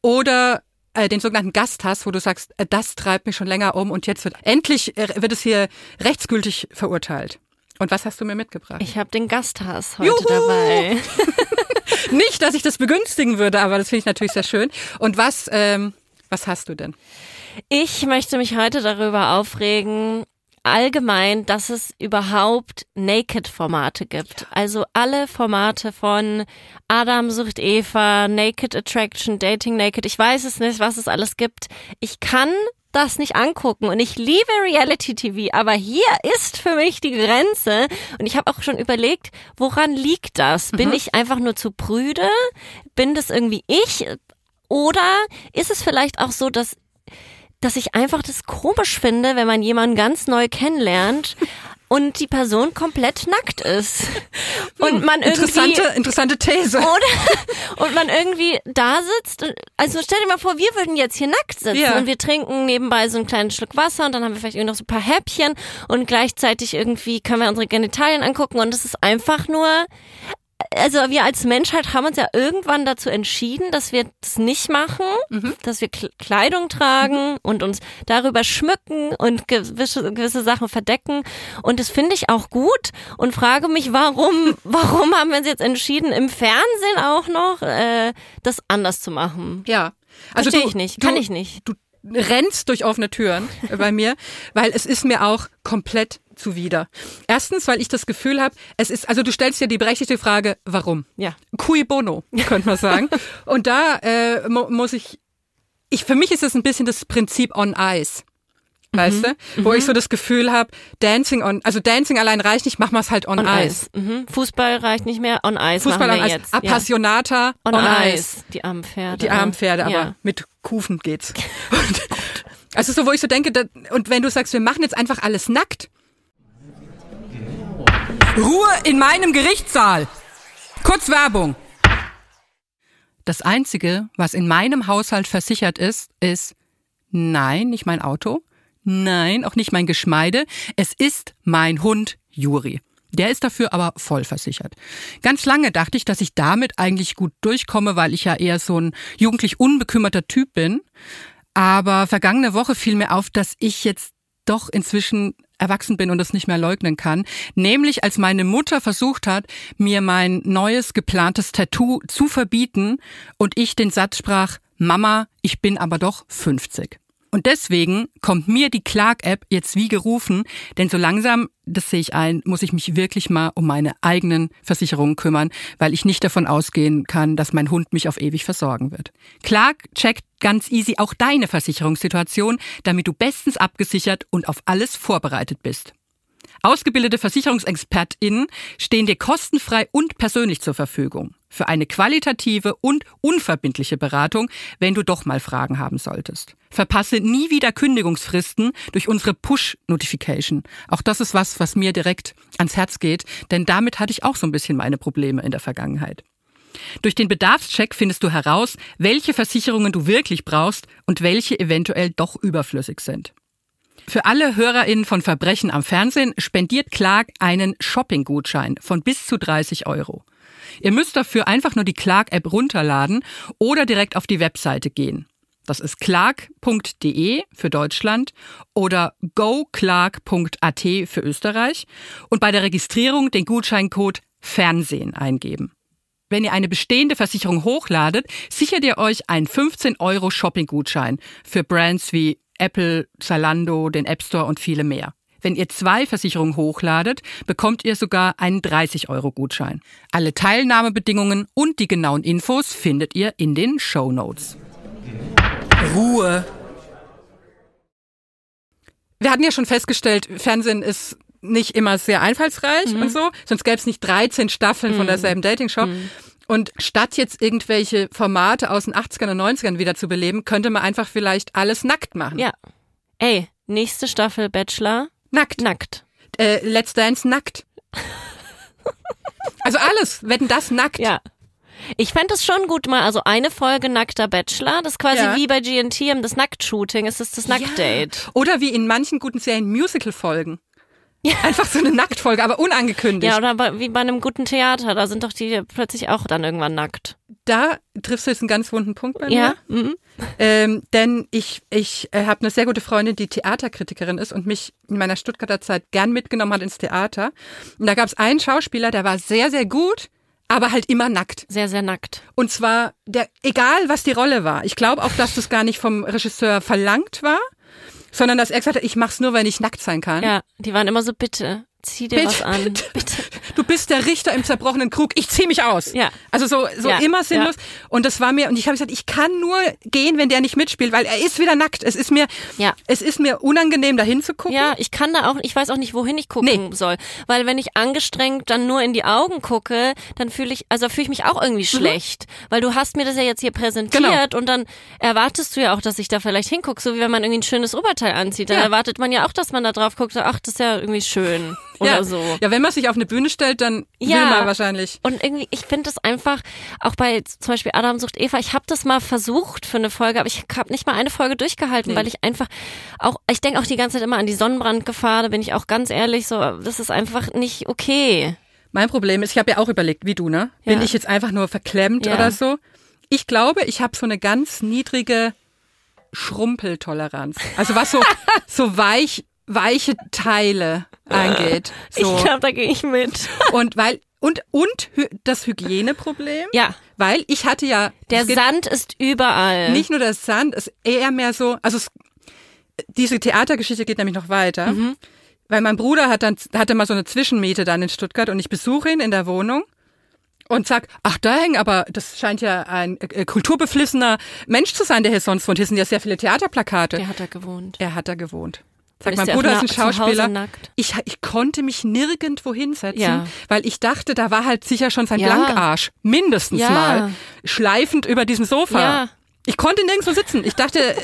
oder äh, den sogenannten Gast hast, wo du sagst, äh, das treibt mich schon länger um und jetzt wird endlich äh, wird es hier rechtsgültig verurteilt. Und was hast du mir mitgebracht? Ich habe den Gasthass heute Juhu! dabei. Nicht, dass ich das begünstigen würde, aber das finde ich natürlich sehr schön. Und was, ähm, was hast du denn? Ich möchte mich heute darüber aufregen, allgemein, dass es überhaupt Naked-Formate gibt. Also alle Formate von Adam sucht Eva, Naked Attraction, Dating Naked, ich weiß es nicht, was es alles gibt. Ich kann das nicht angucken und ich liebe Reality TV, aber hier ist für mich die Grenze und ich habe auch schon überlegt, woran liegt das? Bin ich einfach nur zu prüde? Bin das irgendwie ich? Oder ist es vielleicht auch so, dass dass ich einfach das komisch finde, wenn man jemanden ganz neu kennenlernt und die Person komplett nackt ist. Und man irgendwie. Interessante, interessante These. Oder, und man irgendwie da sitzt. und- Also stell dir mal vor, wir würden jetzt hier nackt sitzen Ja. und wir trinken nebenbei so einen kleinen Schluck Wasser und dann haben wir vielleicht irgendwie noch so ein paar Häppchen und gleichzeitig irgendwie können wir unsere Genitalien angucken und es ist einfach nur, also wir als Menschheit haben uns ja irgendwann dazu entschieden, dass wir das nicht machen, dass wir Kl- Kleidung tragen und uns darüber schmücken und gewisse, gewisse Sachen verdecken. Und das finde ich auch gut und frage mich, warum, warum haben wir uns jetzt entschieden, im Fernsehen auch noch äh, das anders zu machen? Ja. Also Verstehe ich nicht, du, kann ich nicht. Du rennst durch offene Türen bei mir, weil es ist mir auch komplett zuwider. Erstens, weil ich das Gefühl habe, es ist, also du stellst dir die berechtigte Frage, warum? Ja. Cui bono, könnte man sagen. Und da äh, mu muss ich, ich, für mich ist es ein bisschen das Prinzip on ice. Weißt du? Wo ich so das Gefühl habe, Dancing on, also Dancing allein reicht nicht, machen wir es halt on, On ice. Ice. Mhm. Fußball reicht nicht mehr, on Ice Fußball on Ice. jetzt. Ja. Appassionata On, on, Ice. ice. Die armen Pferde. Die armen Pferde, aber Ja. mit Kufen geht's. Und, also so, wo ich so denke, da, und wenn du sagst, wir machen jetzt einfach alles nackt. Ruhe in meinem Gerichtssaal. Kurz Werbung. Das Einzige, was in meinem Haushalt versichert ist, ist nein, nicht mein Auto, nein, auch nicht mein Geschmeide, es ist mein Hund Juri. Der ist dafür aber voll versichert. Ganz lange dachte ich, dass ich damit eigentlich gut durchkomme, weil ich ja eher so ein jugendlich unbekümmerter Typ bin. Aber vergangene Woche fiel mir auf, dass ich jetzt doch inzwischen erwachsen bin und das nicht mehr leugnen kann. Nämlich als meine Mutter versucht hat, mir mein neues geplantes Tattoo zu verbieten und ich den Satz sprach, Mama, ich bin aber doch 50. Und deswegen kommt mir die Clark-App jetzt wie gerufen, denn so langsam, das sehe ich ein, muss ich mich wirklich mal um meine eigenen Versicherungen kümmern, weil ich nicht davon ausgehen kann, dass mein Hund mich auf ewig versorgen wird. Clark checkt ganz easy auch deine Versicherungssituation, damit du bestens abgesichert und auf alles vorbereitet bist. Ausgebildete VersicherungsexpertInnen stehen dir kostenfrei und persönlich zur Verfügung für eine qualitative und unverbindliche Beratung, wenn du doch mal Fragen haben solltest. Verpasse nie wieder Kündigungsfristen durch unsere Push-Notification. Auch das ist was, was mir direkt ans Herz geht, denn damit hatte ich auch so ein bisschen meine Probleme in der Vergangenheit. Durch den Bedarfscheck findest du heraus, welche Versicherungen du wirklich brauchst und welche eventuell doch überflüssig sind. Für alle HörerInnen von Verbrechen am Fernsehen spendiert Clark einen Shopping-Gutschein von bis zu 30 Euro. Ihr müsst dafür einfach nur die Clark-App runterladen oder direkt auf die Webseite gehen. Das ist clark.de für Deutschland oder goclark.at für Österreich und bei der Registrierung den Gutscheincode Fernsehen eingeben. Wenn ihr eine bestehende Versicherung hochladet, sichert ihr euch einen 15 Euro Shopping-Gutschein für Brands wie Apple, Zalando, den App Store und viele mehr. Wenn ihr zwei Versicherungen hochladet, bekommt ihr sogar einen 30 Euro Gutschein. Alle Teilnahmebedingungen und die genauen Infos findet ihr in den Show Notes. Ruhe. Wir hatten ja schon festgestellt, Fernsehen ist nicht immer sehr einfallsreich und so, sonst gäbe es nicht 13 Staffeln von derselben Dating-Show. Und statt jetzt irgendwelche Formate aus den 80ern und 90ern wieder zu beleben, könnte man einfach vielleicht alles nackt machen. Ja. Ey, nächste Staffel Bachelor. Nackt. Nackt. Äh, Let's Dance nackt. also alles, wenn das nackt. Ja. Ich fände es schon gut mal, also eine Folge nackter Bachelor, das ist quasi Ja. wie bei GNT das Nacktshooting, es ist das Nacktdate. Oder wie in manchen guten Serien Musical-Folgen. Einfach so eine Nacktfolge, aber unangekündigt. Ja, oder bei, wie bei einem guten Theater, da sind doch die plötzlich auch dann irgendwann nackt. da triffst du jetzt einen ganz wunden Punkt bei Ja. mir. Mhm. Ähm, denn ich, ich äh, habe eine sehr gute Freundin, die Theaterkritikerin ist und mich in meiner Stuttgarter Zeit gern mitgenommen hat ins Theater. Und da gab es einen Schauspieler, der war sehr, sehr gut, aber halt immer nackt. Sehr, sehr nackt. Und zwar, der, egal was die Rolle war. Ich glaube auch, dass das gar nicht vom Regisseur verlangt war. Sondern dass er gesagt hat, ich mach's nur, wenn ich nackt sein kann. Ja, die waren immer so, bitte, zieh dir Bitte, was an. bitte. Bitte. Du bist der Richter im zerbrochenen Krug, ich zieh mich aus. Ja. Also so, so Ja, immer sinnlos. Und das war mir, und ich habe gesagt, ich kann nur gehen, wenn der nicht mitspielt, weil er ist wieder nackt. Es ist mir, Ja. es ist mir unangenehm, da hinzugucken. Ja, ich kann da auch, ich weiß auch nicht, wohin ich gucken Nee. soll. Weil wenn ich angestrengt dann nur in die Augen gucke, dann fühle ich, also fühle ich mich auch irgendwie schlecht. Weil du hast mir das ja jetzt hier präsentiert Mhm. Genau. und dann erwartest du ja auch, dass ich da vielleicht hingucke, so wie wenn man irgendwie ein schönes Oberteil anzieht. Dann Ja. erwartet man ja auch, dass man da drauf guckt, ach, das ist ja irgendwie schön. Oder ja. so. Ja, wenn man sich auf eine Bühne stellt, dann will man wahrscheinlich. Und irgendwie, ich finde das einfach, auch bei zum Beispiel Adam sucht Eva, ich habe das mal versucht für eine Folge, aber ich habe nicht mal eine Folge durchgehalten, weil ich einfach auch, ich denke auch die ganze Zeit immer an die Sonnenbrandgefahr, da bin ich auch ganz ehrlich, so, das ist einfach nicht okay. Mein Problem ist, ich habe ja auch überlegt, wie du, ne? Bin Ja. ich jetzt einfach nur verklemmt Ja. oder so? Ich glaube, ich habe so eine ganz niedrige Schrumpeltoleranz. Also was so, so weich, weiche Teile angeht. So. Ich glaube, da gehe ich mit. Und weil, und, und das Hygieneproblem. Ja. Weil ich hatte ja. Der Sand ist überall. Nicht nur der Sand, es ist eher mehr so, also es, diese Theatergeschichte geht nämlich noch weiter. Mhm. Weil mein Bruder hat dann, hatte mal so eine Zwischenmiete dann in Stuttgart und ich besuche ihn in der Wohnung und sag, ach, da hängen aber, das scheint ja ein äh, kulturbeflissener Mensch zu sein, der hier sonst wohnt. Hier sind ja sehr viele Theaterplakate. Der hat da gewohnt. Er hat da gewohnt. Sag, mein Bruder ist ein Schauspieler. nackt? Ich, ich konnte mich nirgendwo hinsetzen, Ja. weil ich dachte, da war halt sicher schon sein Ja. Blankarsch. Mindestens Ja. mal. Schleifend über diesem Sofa. Ich konnte nirgendwo sitzen. Ich dachte, äh,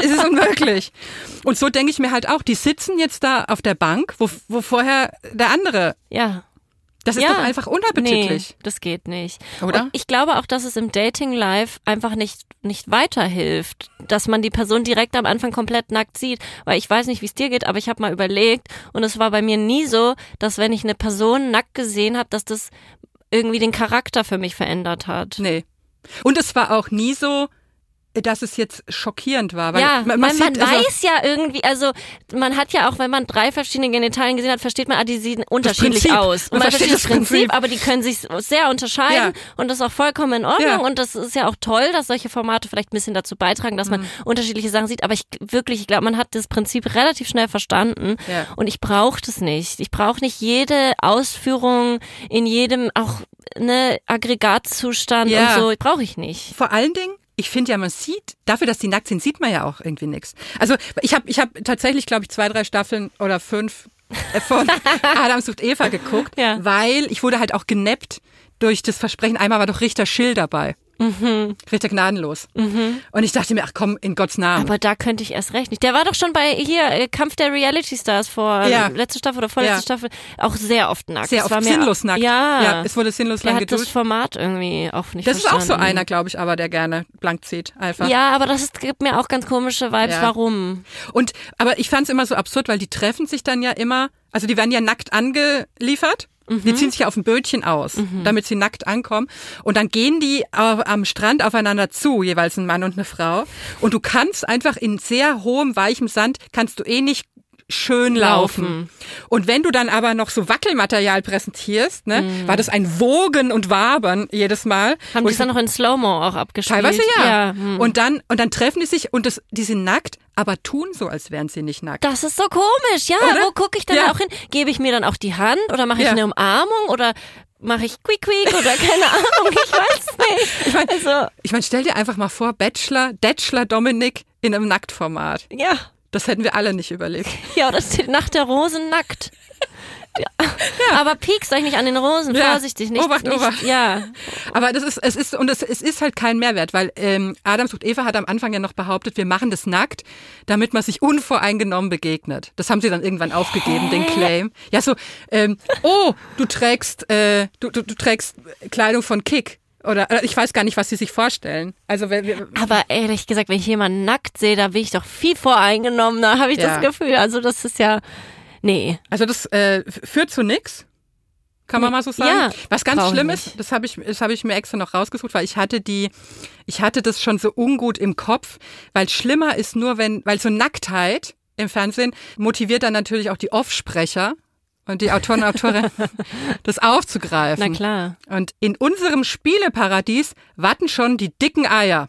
es ist unmöglich. Und so denke ich mir halt auch, die sitzen jetzt da auf der Bank, wo, wo vorher der andere. Ja. Das ist ja. doch einfach unappetitlich. Nee, das geht nicht. Oder? Und ich glaube auch, dass es im Dating Live einfach nicht, nicht weiterhilft, dass man die Person direkt am Anfang komplett nackt sieht. Weil ich weiß nicht, wie es dir geht, aber ich habe mal überlegt und es war bei mir nie so, dass wenn ich eine Person nackt gesehen habe, dass das irgendwie den Charakter für mich verändert hat. Nee. Und es war auch nie so, dass es jetzt schockierend war. Weil ja, man, man, man sieht, also- weiß ja irgendwie, also man hat ja auch, wenn man drei verschiedene Genitalien gesehen hat, versteht man, ah, die sehen unterschiedlich Prinzip. aus. Und Man man, versteht das Prinzip, Prinzip. aber die können sich sehr unterscheiden Ja. und das ist auch vollkommen in Ordnung Ja. und das ist ja auch toll, dass solche Formate vielleicht ein bisschen dazu beitragen, dass Mhm. man unterschiedliche Sachen sieht, aber ich wirklich, ich glaube, man hat das Prinzip relativ schnell verstanden Ja. und ich brauche das nicht. Ich brauche nicht jede Ausführung in jedem auch ne Aggregatzustand und so, brauche ich nicht. Vor allen Dingen, ich finde ja, man sieht, dafür, dass die nackt sind, sieht man ja auch irgendwie nichts. Also ich habe ich hab tatsächlich, glaube ich, zwei, drei Staffeln oder fünf von Adam sucht Eva geguckt, Ja. weil ich wurde halt auch geneppt durch das Versprechen. Einmal war doch Richter Schill dabei. Mhm. Richter gnadenlos. Und ich dachte mir, ach komm, in Gottes Namen. Aber da könnte ich erst recht nicht. Der war doch schon bei hier äh, Kampf der Reality Stars vor Ja. äh, letzte Staffel oder vorletzte Ja. Staffel auch sehr oft nackt. Sehr oft sinnlos nackt. Ja. Ja, es wurde sinnlos der lang hat das geduscht. Format irgendwie auch nicht Das ist auch so verstanden. einer, glaube ich, aber der gerne blank zieht. Einfach. Ja, aber das ist, gibt mir auch ganz komische Vibes. Ja. Warum? Und aber ich fand es immer so absurd, weil die treffen sich dann ja immer, also die werden ja nackt angeliefert. Mhm. Die ziehen sich ja auf dem Bötchen aus, damit sie nackt ankommen. Und dann gehen die au- am Strand aufeinander zu, jeweils ein Mann und eine Frau. Und du kannst einfach in sehr hohem, weichem Sand, kannst du eh nicht schön laufen. Laufen. Und wenn du dann aber noch so Wackelmaterial präsentierst, ne, war das ein Wogen und Wabern jedes Mal. Mhm. Haben die es dann noch in Slow-Mo auch abgespielt? Teilweise ja. ja hm. Und dann und dann treffen die sich und das, die sind nackt, aber tun so, als wären sie nicht nackt. das ist so komisch. Ja, Oder? wo gucke ich dann Ja. auch hin? Gebe ich mir dann auch die Hand oder mache ich Ja. eine Umarmung oder mache ich quick quick oder keine Ahnung? Ich weiß nicht. Ich meine, also, ich mein, stell dir einfach mal vor, Bachelor, Bachelor Dominik in einem Nacktformat. ja. Das hätten wir alle nicht überlebt. Ja, oder steht nach der Rosen nackt. Ja. Aber piekst euch nicht an den Rosen, Ja. vorsichtig, nicht. Obacht, nicht Obacht. Ja, Aber das ist, es ist, und es, es ist halt kein Mehrwert, weil ähm, Adam sucht Eva hat am Anfang ja noch behauptet, wir machen das nackt, damit man sich unvoreingenommen begegnet. Das haben sie dann irgendwann aufgegeben, den Claim. Ja, so, ähm, oh, du trägst, äh, du, du, du trägst Kleidung von Kick. Oder ich weiß gar nicht, was sie sich vorstellen. Also wir, wir, aber ehrlich gesagt, wenn ich jemanden nackt sehe, da bin ich doch viel voreingenommener, habe ich Ja. das Gefühl. Also das ist ja, nee. Also das äh, führt zu nix. Kann man mal so sagen. ja, Was ganz schlimm nicht. ist, das habe ich, das habe ich mir extra noch rausgesucht, weil ich hatte die, ich hatte das schon so ungut im Kopf, weil schlimmer ist nur, wenn, weil so Nacktheit im Fernsehen motiviert dann natürlich auch die Offsprecher und die Autoren und Autorinnen, das aufzugreifen. Na klar. Und in unserem Spieleparadies warten schon die dicken Eier.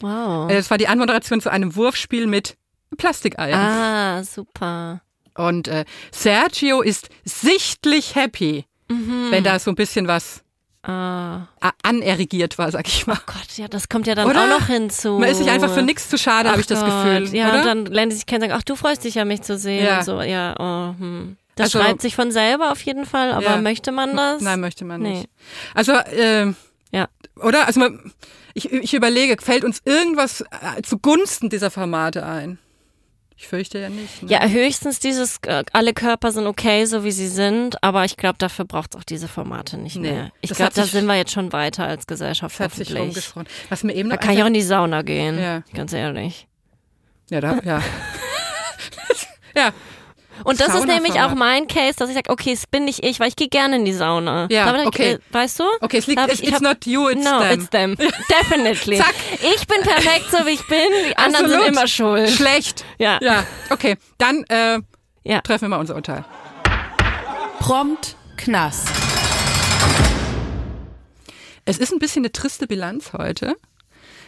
Wow. Äh, Das war die Anmoderation zu einem Wurfspiel mit Plastikeiern. Ah, super. Und äh, Sergio ist sichtlich happy, wenn da so ein bisschen was Ah. a- anergiert war, sag ich mal. Gott, ja, das kommt ja dann Oder? auch noch hinzu. Man ist sich einfach für nichts zu schade, habe ich das Gott. Gefühl. Ja, oder? und dann lernen sie sich kennen und sagen, ach, du freust dich ja, mich zu sehen Ja. und so. Ja, oh, hm. Das Also- schreibt sich von selber auf jeden Fall, aber Ja. möchte man das? Nein, möchte man Nee. nicht. Also, äh, Ja. oder? Also, man, ich, ich überlege, fällt uns irgendwas äh, zugunsten dieser Formate ein? Ich fürchte ja nicht. Ne? Ja, höchstens dieses, äh, alle Körper sind okay, so wie sie sind, aber ich glaube, dafür braucht es auch diese Formate nicht Nee, mehr. Ich glaube, da sind wir jetzt schon weiter als Gesellschaft Das hat sich rumgesprochen. Was mir eben Da kann ich auch in die Sauna gehen, Ja. ganz ehrlich. Ja, da, ja. ja. Und das ist nämlich auch mein Case, dass ich sage, okay, es bin nicht ich, weil ich gehe gerne in die Sauna. Ja, Da bin ich, okay. äh, weißt du? Okay, es liegt, ich it's hab- not you, it's no, them. it's them. Definitely. Zack. Ich bin perfekt, so wie ich bin. Die anderen Absolut. sind immer schuld. Schlecht. Ja. Ja, okay. Dann äh, Ja. treffen wir mal unser Urteil. Prompt Knast. Es ist ein bisschen eine triste Bilanz heute.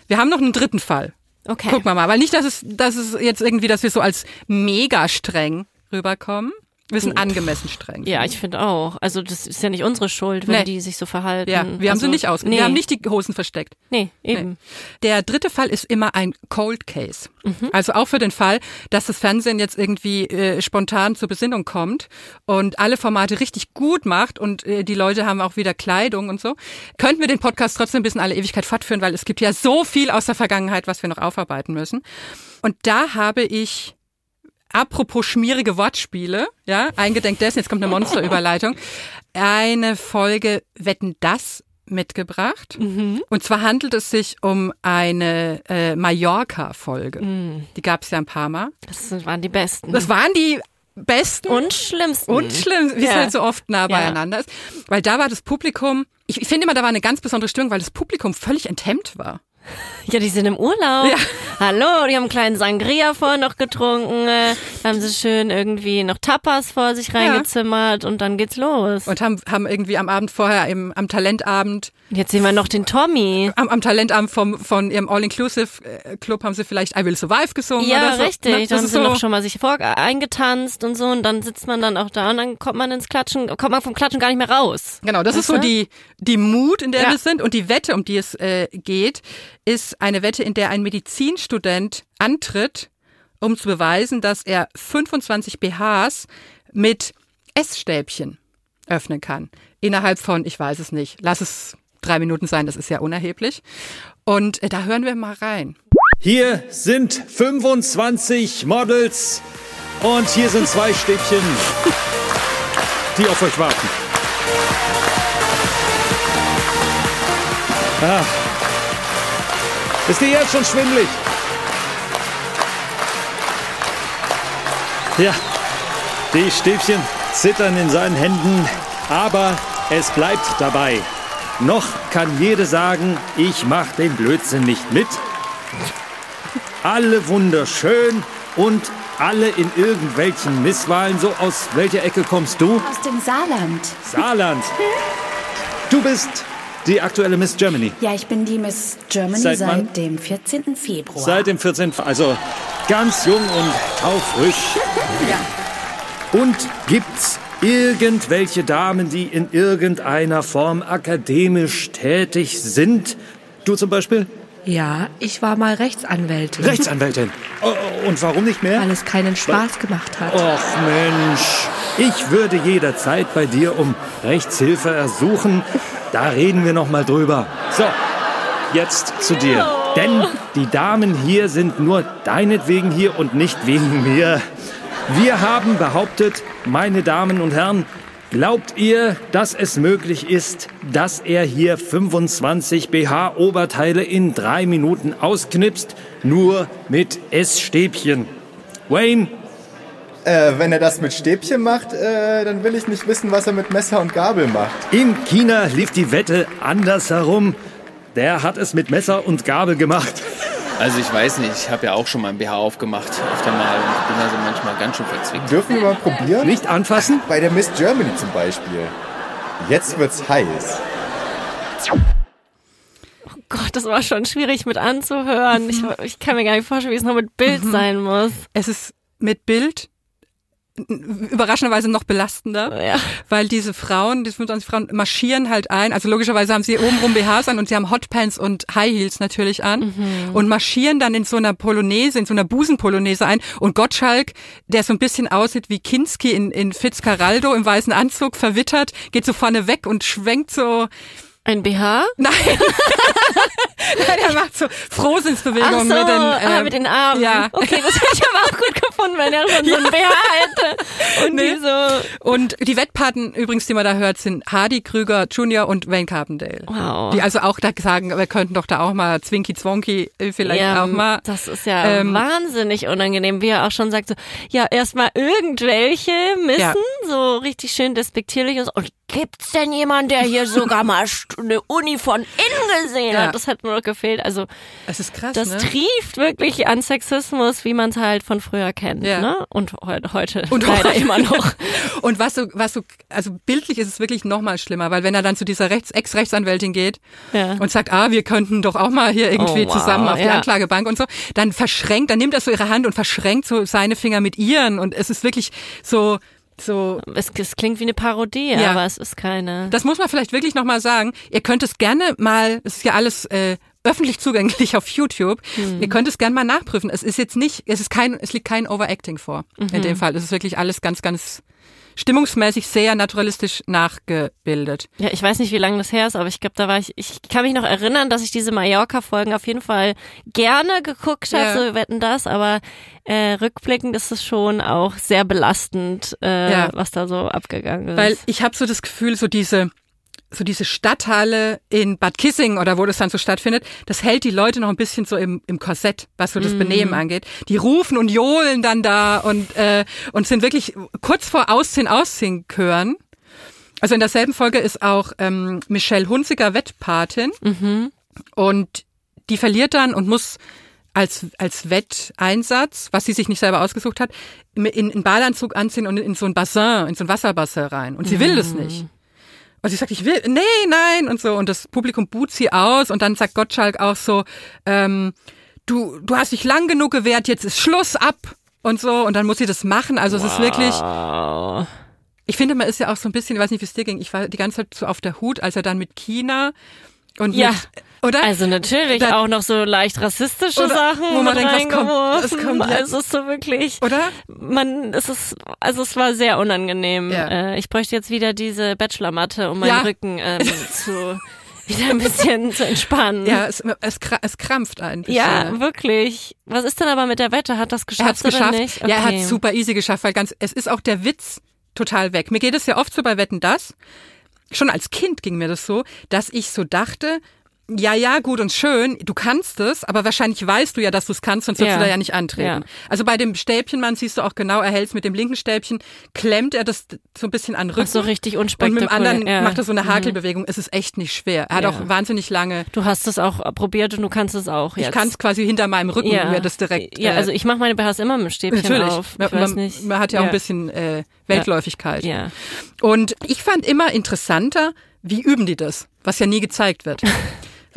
Wir haben noch einen dritten Fall. Okay. Gucken wir mal, weil nicht, dass es, dass es jetzt irgendwie, dass wir so als mega streng rüberkommen. Wir sind angemessen streng. Ja, ich finde auch. Also das ist ja nicht unsere Schuld, wenn Nee. die sich so verhalten. Ja, wir haben also, sie nicht aus. Nee. Wir haben nicht die Hosen versteckt. Nee, eben. Der dritte Fall ist immer ein Cold Case. Mhm. Also auch für den Fall, dass das Fernsehen jetzt irgendwie äh, spontan zur Besinnung kommt und alle Formate richtig gut macht und äh, die Leute haben auch wieder Kleidung und so, könnten wir den Podcast trotzdem bis in alle Ewigkeit fortführen, weil es gibt ja so viel aus der Vergangenheit, was wir noch aufarbeiten müssen. Und da habe ich Apropos schmierige Wortspiele, ja, eingedenk dessen, jetzt kommt eine Monsterüberleitung, eine Folge Wetten das mitgebracht. Und zwar handelt es sich um eine äh, Mallorca-Folge. Die gab es ja ein paar Mal. Das waren die Besten. Das waren die besten und schlimmsten. und schlimm, wie es Ja. halt so oft nah Ja. beieinander ist. Weil da war das Publikum, ich, ich finde immer, da war eine ganz besondere Stimmung, weil das Publikum völlig enthemmt war. Ja, die sind im Urlaub. Ja. Hallo, die haben einen kleinen Sangria vorher noch getrunken. Äh, haben sie schön irgendwie noch Tapas vor sich reingezimmert und dann geht's los. Und haben, haben irgendwie am Abend vorher im, am Talentabend Jetzt sehen wir noch den Tommy. am, am Talentabend vom, von ihrem All-Inclusive-Club haben sie vielleicht I Will Survive gesungen Ja, oder so. richtig. Ne? Da Das haben ist sie so, noch schon mal sich vor eingetanzt und so und dann sitzt man dann auch da und dann kommt man ins Klatschen, kommt man vom Klatschen gar nicht mehr raus. Genau, das ist Weißt so du? die, die Mut, in der Ja. wir sind. Und die Wette, um die es äh, geht, ist eine Wette, in der ein Medizinstudent antritt, um zu beweisen, dass er 25 BHs mit Essstäbchen öffnen kann. Innerhalb von, ich weiß es nicht, lass es drei Minuten sein, das ist ja unerheblich. Und äh, da hören wir mal rein. Hier sind 25 Models und hier sind zwei Stäbchen, die auf euch warten. Ah. Ist dir jetzt schon schwindelig? Ja, die Stäbchen zittern in seinen Händen, aber es bleibt dabei. Noch kann jede sagen, ich mach den Blödsinn nicht mit. Alle wunderschön und alle in irgendwelchen Misswahlen. So, aus welcher Ecke kommst du? Aus dem Saarland. Saarland. Du bist die aktuelle Miss Germany. Ja, ich bin die Miss Germany Seit seit, dem 14. Februar. Seit dem 14. Also ganz jung und taufrisch. Und gibt's irgendwelche Damen, die in irgendeiner Form akademisch tätig sind? Du zum Beispiel? Ja, ich war mal Rechtsanwältin. Rechtsanwältin. Oh, und warum nicht mehr? Weil es keinen Spaß gemacht hat. Och Mensch, ich würde jederzeit bei dir um Rechtshilfe ersuchen. Da reden wir noch mal drüber. So, jetzt zu dir. Denn die Damen hier sind nur deinetwegen hier und nicht wegen mir. Wir haben behauptet, meine Damen und Herren, glaubt ihr, dass es möglich ist, dass er hier 25 BH-Oberteile in drei Minuten ausknipst, nur mit Essstäbchen? Wayne, Äh, wenn er das mit Stäbchen macht, äh, dann will ich nicht wissen, was er mit Messer und Gabel macht. In China lief die Wette andersherum. Der hat es mit Messer und Gabel gemacht. Also ich weiß nicht, ich habe ja auch schon mal ein BH aufgemacht, öfter mal und bin also manchmal ganz schön verzwickt. Dürfen wir mal probieren? Nicht anfassen? Bei der Miss Germany zum Beispiel. Jetzt wird's heiß. Gott, das war schon schwierig mit anzuhören. Ich, ich kann mir gar nicht vorstellen, wie es noch mit Bild sein muss. Es ist mit Bild überraschenderweise noch belastender, Ja. weil diese Frauen, diese 25 Frauen marschieren halt ein, also logischerweise haben sie obenrum BHs an und sie haben Hotpants und High Heels natürlich an und marschieren dann in so einer Polonaise, in so einer Busenpolonaise ein. Und Gottschalk, der so ein bisschen aussieht wie Kinski in, in Fitzcarraldo im weißen Anzug, verwittert, geht so vorne weg und schwenkt so Ein BH? Nein. Nein, er macht so Frohsinnsbewegungen so, mit den, ah, ähm, mit den Armen. Ja. Okay, das hätte ich aber auch gut gefunden, wenn er schon so ein BH hätte. Und Nee. die so, Und die Wettpaten übrigens, die man da hört, sind Hardy Krüger Jr. und Wayne Carpendale. Wow. Die also auch da sagen, wir könnten doch da auch mal Zwinky Zwonky vielleicht ja, auch mal. Das ist ja ähm, wahnsinnig unangenehm, wie er auch schon sagt, so, ja, erstmal irgendwelche müssen, Ja. so richtig schön despektierlich und so. Und gibt's denn jemanden, der hier sogar mal eine Uni von innen gesehen Ja. hat? Das hat nur noch gefehlt. Also, Es ist krass, das ne? trieft wirklich an Sexismus, wie man es halt von früher kennt, Ja. ne? Und heu heute Und leider heute. immer noch. Und was so, was so, also bildlich ist es wirklich noch mal schlimmer, weil wenn er dann zu dieser Rechts Ex-Rechtsanwältin geht Ja. und sagt, ah, wir könnten doch auch mal hier irgendwie Oh, wow, zusammen auf die. Anklagebank und so, dann verschränkt, dann nimmt er so ihre Hand und verschränkt so seine Finger mit ihren und es ist wirklich so, so, Es, es klingt wie eine Parodie, Ja. aber es ist keine. das muss man vielleicht wirklich noch mal sagen. Ihr könnt es gerne mal, es ist ja alles äh, öffentlich zugänglich auf YouTube. Hm. Ihr könnt es gerne mal nachprüfen. Es ist jetzt nicht, es ist kein, es liegt kein Overacting vor. Mhm. In dem Fall. Es ist wirklich alles ganz, ganz stimmungsmäßig sehr naturalistisch nachgebildet. Ja, ich weiß nicht, wie lange das her ist, aber ich glaube, da war ich, ich kann mich noch erinnern, dass ich diese Mallorca-Folgen auf jeden Fall gerne geguckt habe, Ja. so wir wetten das, aber äh, rückblickend ist es schon auch sehr belastend, äh, Ja. was da so abgegangen ist. Weil ich habe so das Gefühl, so diese so diese Stadthalle in Bad Kissing oder wo das dann so stattfindet, das hält die Leute noch ein bisschen so im, im Korsett, was so das Mhm. Benehmen angeht. Die rufen und johlen dann da und äh, und sind wirklich kurz vor Ausziehen, Ausziehen hören. Also in derselben Folge ist auch ähm, Michelle Hunziker Wettpatin Mhm. und die verliert dann und muss als, als Wetteinsatz, was sie sich nicht selber ausgesucht hat, in, in einen Badeanzug anziehen und in so ein Bassin, in so ein Wasserbassin rein. Und sie will das nicht. Und sie sagt, ich will, nee, nein, und so. Und das Publikum buht sie aus und dann sagt Gottschalk auch so, ähm, du, du hast dich lang genug gewehrt, jetzt ist Schluss ab und so. Und dann muss sie das machen. Also es ist wirklich, Wow. ich finde, man ist ja auch so ein bisschen, ich weiß nicht, wie es dir ging, ich war die ganze Zeit so auf der Hut, als er dann mit China und Ja. mit, oder? Also natürlich Da- auch noch so leicht rassistische Oder Sachen wo man denkt, was kommt- was kommt jetzt? Also es ist so wirklich, Oder? man, es ist, also es war sehr unangenehm. Ja. Äh, ich bräuchte jetzt wieder diese Bachelormatte, um meinen Ja. Rücken ähm, zu wieder ein bisschen zu entspannen. Ja, es, es, es krampft ein bisschen. Ja, wirklich. Was ist denn aber mit der Wette? Hat das Er geschafft hat's geschafft. oder nicht? Ja, er Okay. hat super easy geschafft, weil ganz, es ist auch der Witz total weg. Mir geht es ja oft so bei Wetten das. Schon als Kind ging mir das so, dass ich so dachte, ja, ja, gut und schön, du kannst es, aber wahrscheinlich weißt du ja, dass du es kannst, sonst würdest Ja. du da ja nicht antreten. Ja. Also bei dem Stäbchenmann siehst du auch genau, er hält es mit dem linken Stäbchen, klemmt er das so ein bisschen an den Rücken. Ach so richtig und mit unspektakulär. dem anderen ja. macht er so eine Mhm. Hakelbewegung. Es ist echt nicht schwer. Er hat auch wahnsinnig lange. Du hast es auch probiert und du kannst es auch jetzt. Ich kann es quasi hinter meinem Rücken ja. mir das direkt. Ja, äh, also ich mache meine BHs immer mit dem Stäbchen Natürlich. auf. Ich man, weiß nicht. man hat ja, auch ein bisschen äh, Weltläufigkeit. Ja. Und ich fand immer interessanter, wie üben die das, was ja nie gezeigt wird.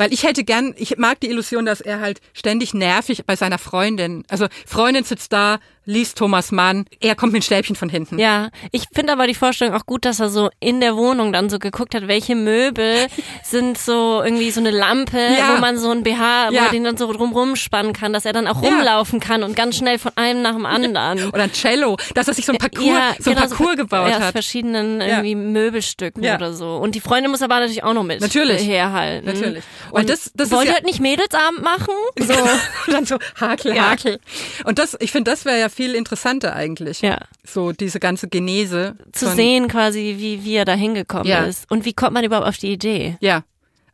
Weil ich hätte gern, ich mag die Illusion, dass er halt ständig nervig bei seiner Freundin, also Freundin sitzt da, liest Thomas Mann, er kommt mit Stäbchen von hinten. Ja, ich finde aber die Vorstellung auch gut, dass er so in der Wohnung dann so geguckt hat, welche Möbel sind so irgendwie so eine Lampe, Ja. wo man so ein BH, wo Ja. man den dann so drumrum spannen kann, dass er dann auch Ja. rumlaufen kann und ganz schnell von einem nach dem anderen. Oder ein Cello, dass er sich so ein Parcours, Ja, so ein genau, Parcours gebaut ja, aus hat. verschiedenen Ja. irgendwie Möbelstücken oder so. Und die Freundin muss aber natürlich auch noch mit Natürlich. herhalten. Natürlich. Und das- das ist wollt ihr ja- halt nicht Mädelsabend machen? So. dann so Hakel, Ja. Hakel. Und das, ich finde, das wäre ja viel interessanter eigentlich. Ja. So diese ganze Genese. Zu von- sehen quasi, wie, wie er da hingekommen Ja. ist. Und wie kommt man überhaupt auf die Idee? Ja.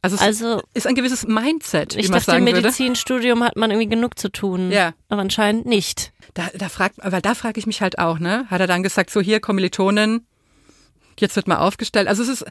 Also es Also- ist ein gewisses Mindset, wie Ich man dachte, im sagen würde. Medizinstudium hat man irgendwie genug zu tun. Ja. Aber anscheinend nicht. Da, da fragt, aber da frage ich mich halt auch, ne? Hat er dann gesagt, so hier Kommilitonen, jetzt wird mal aufgestellt. Also es ist,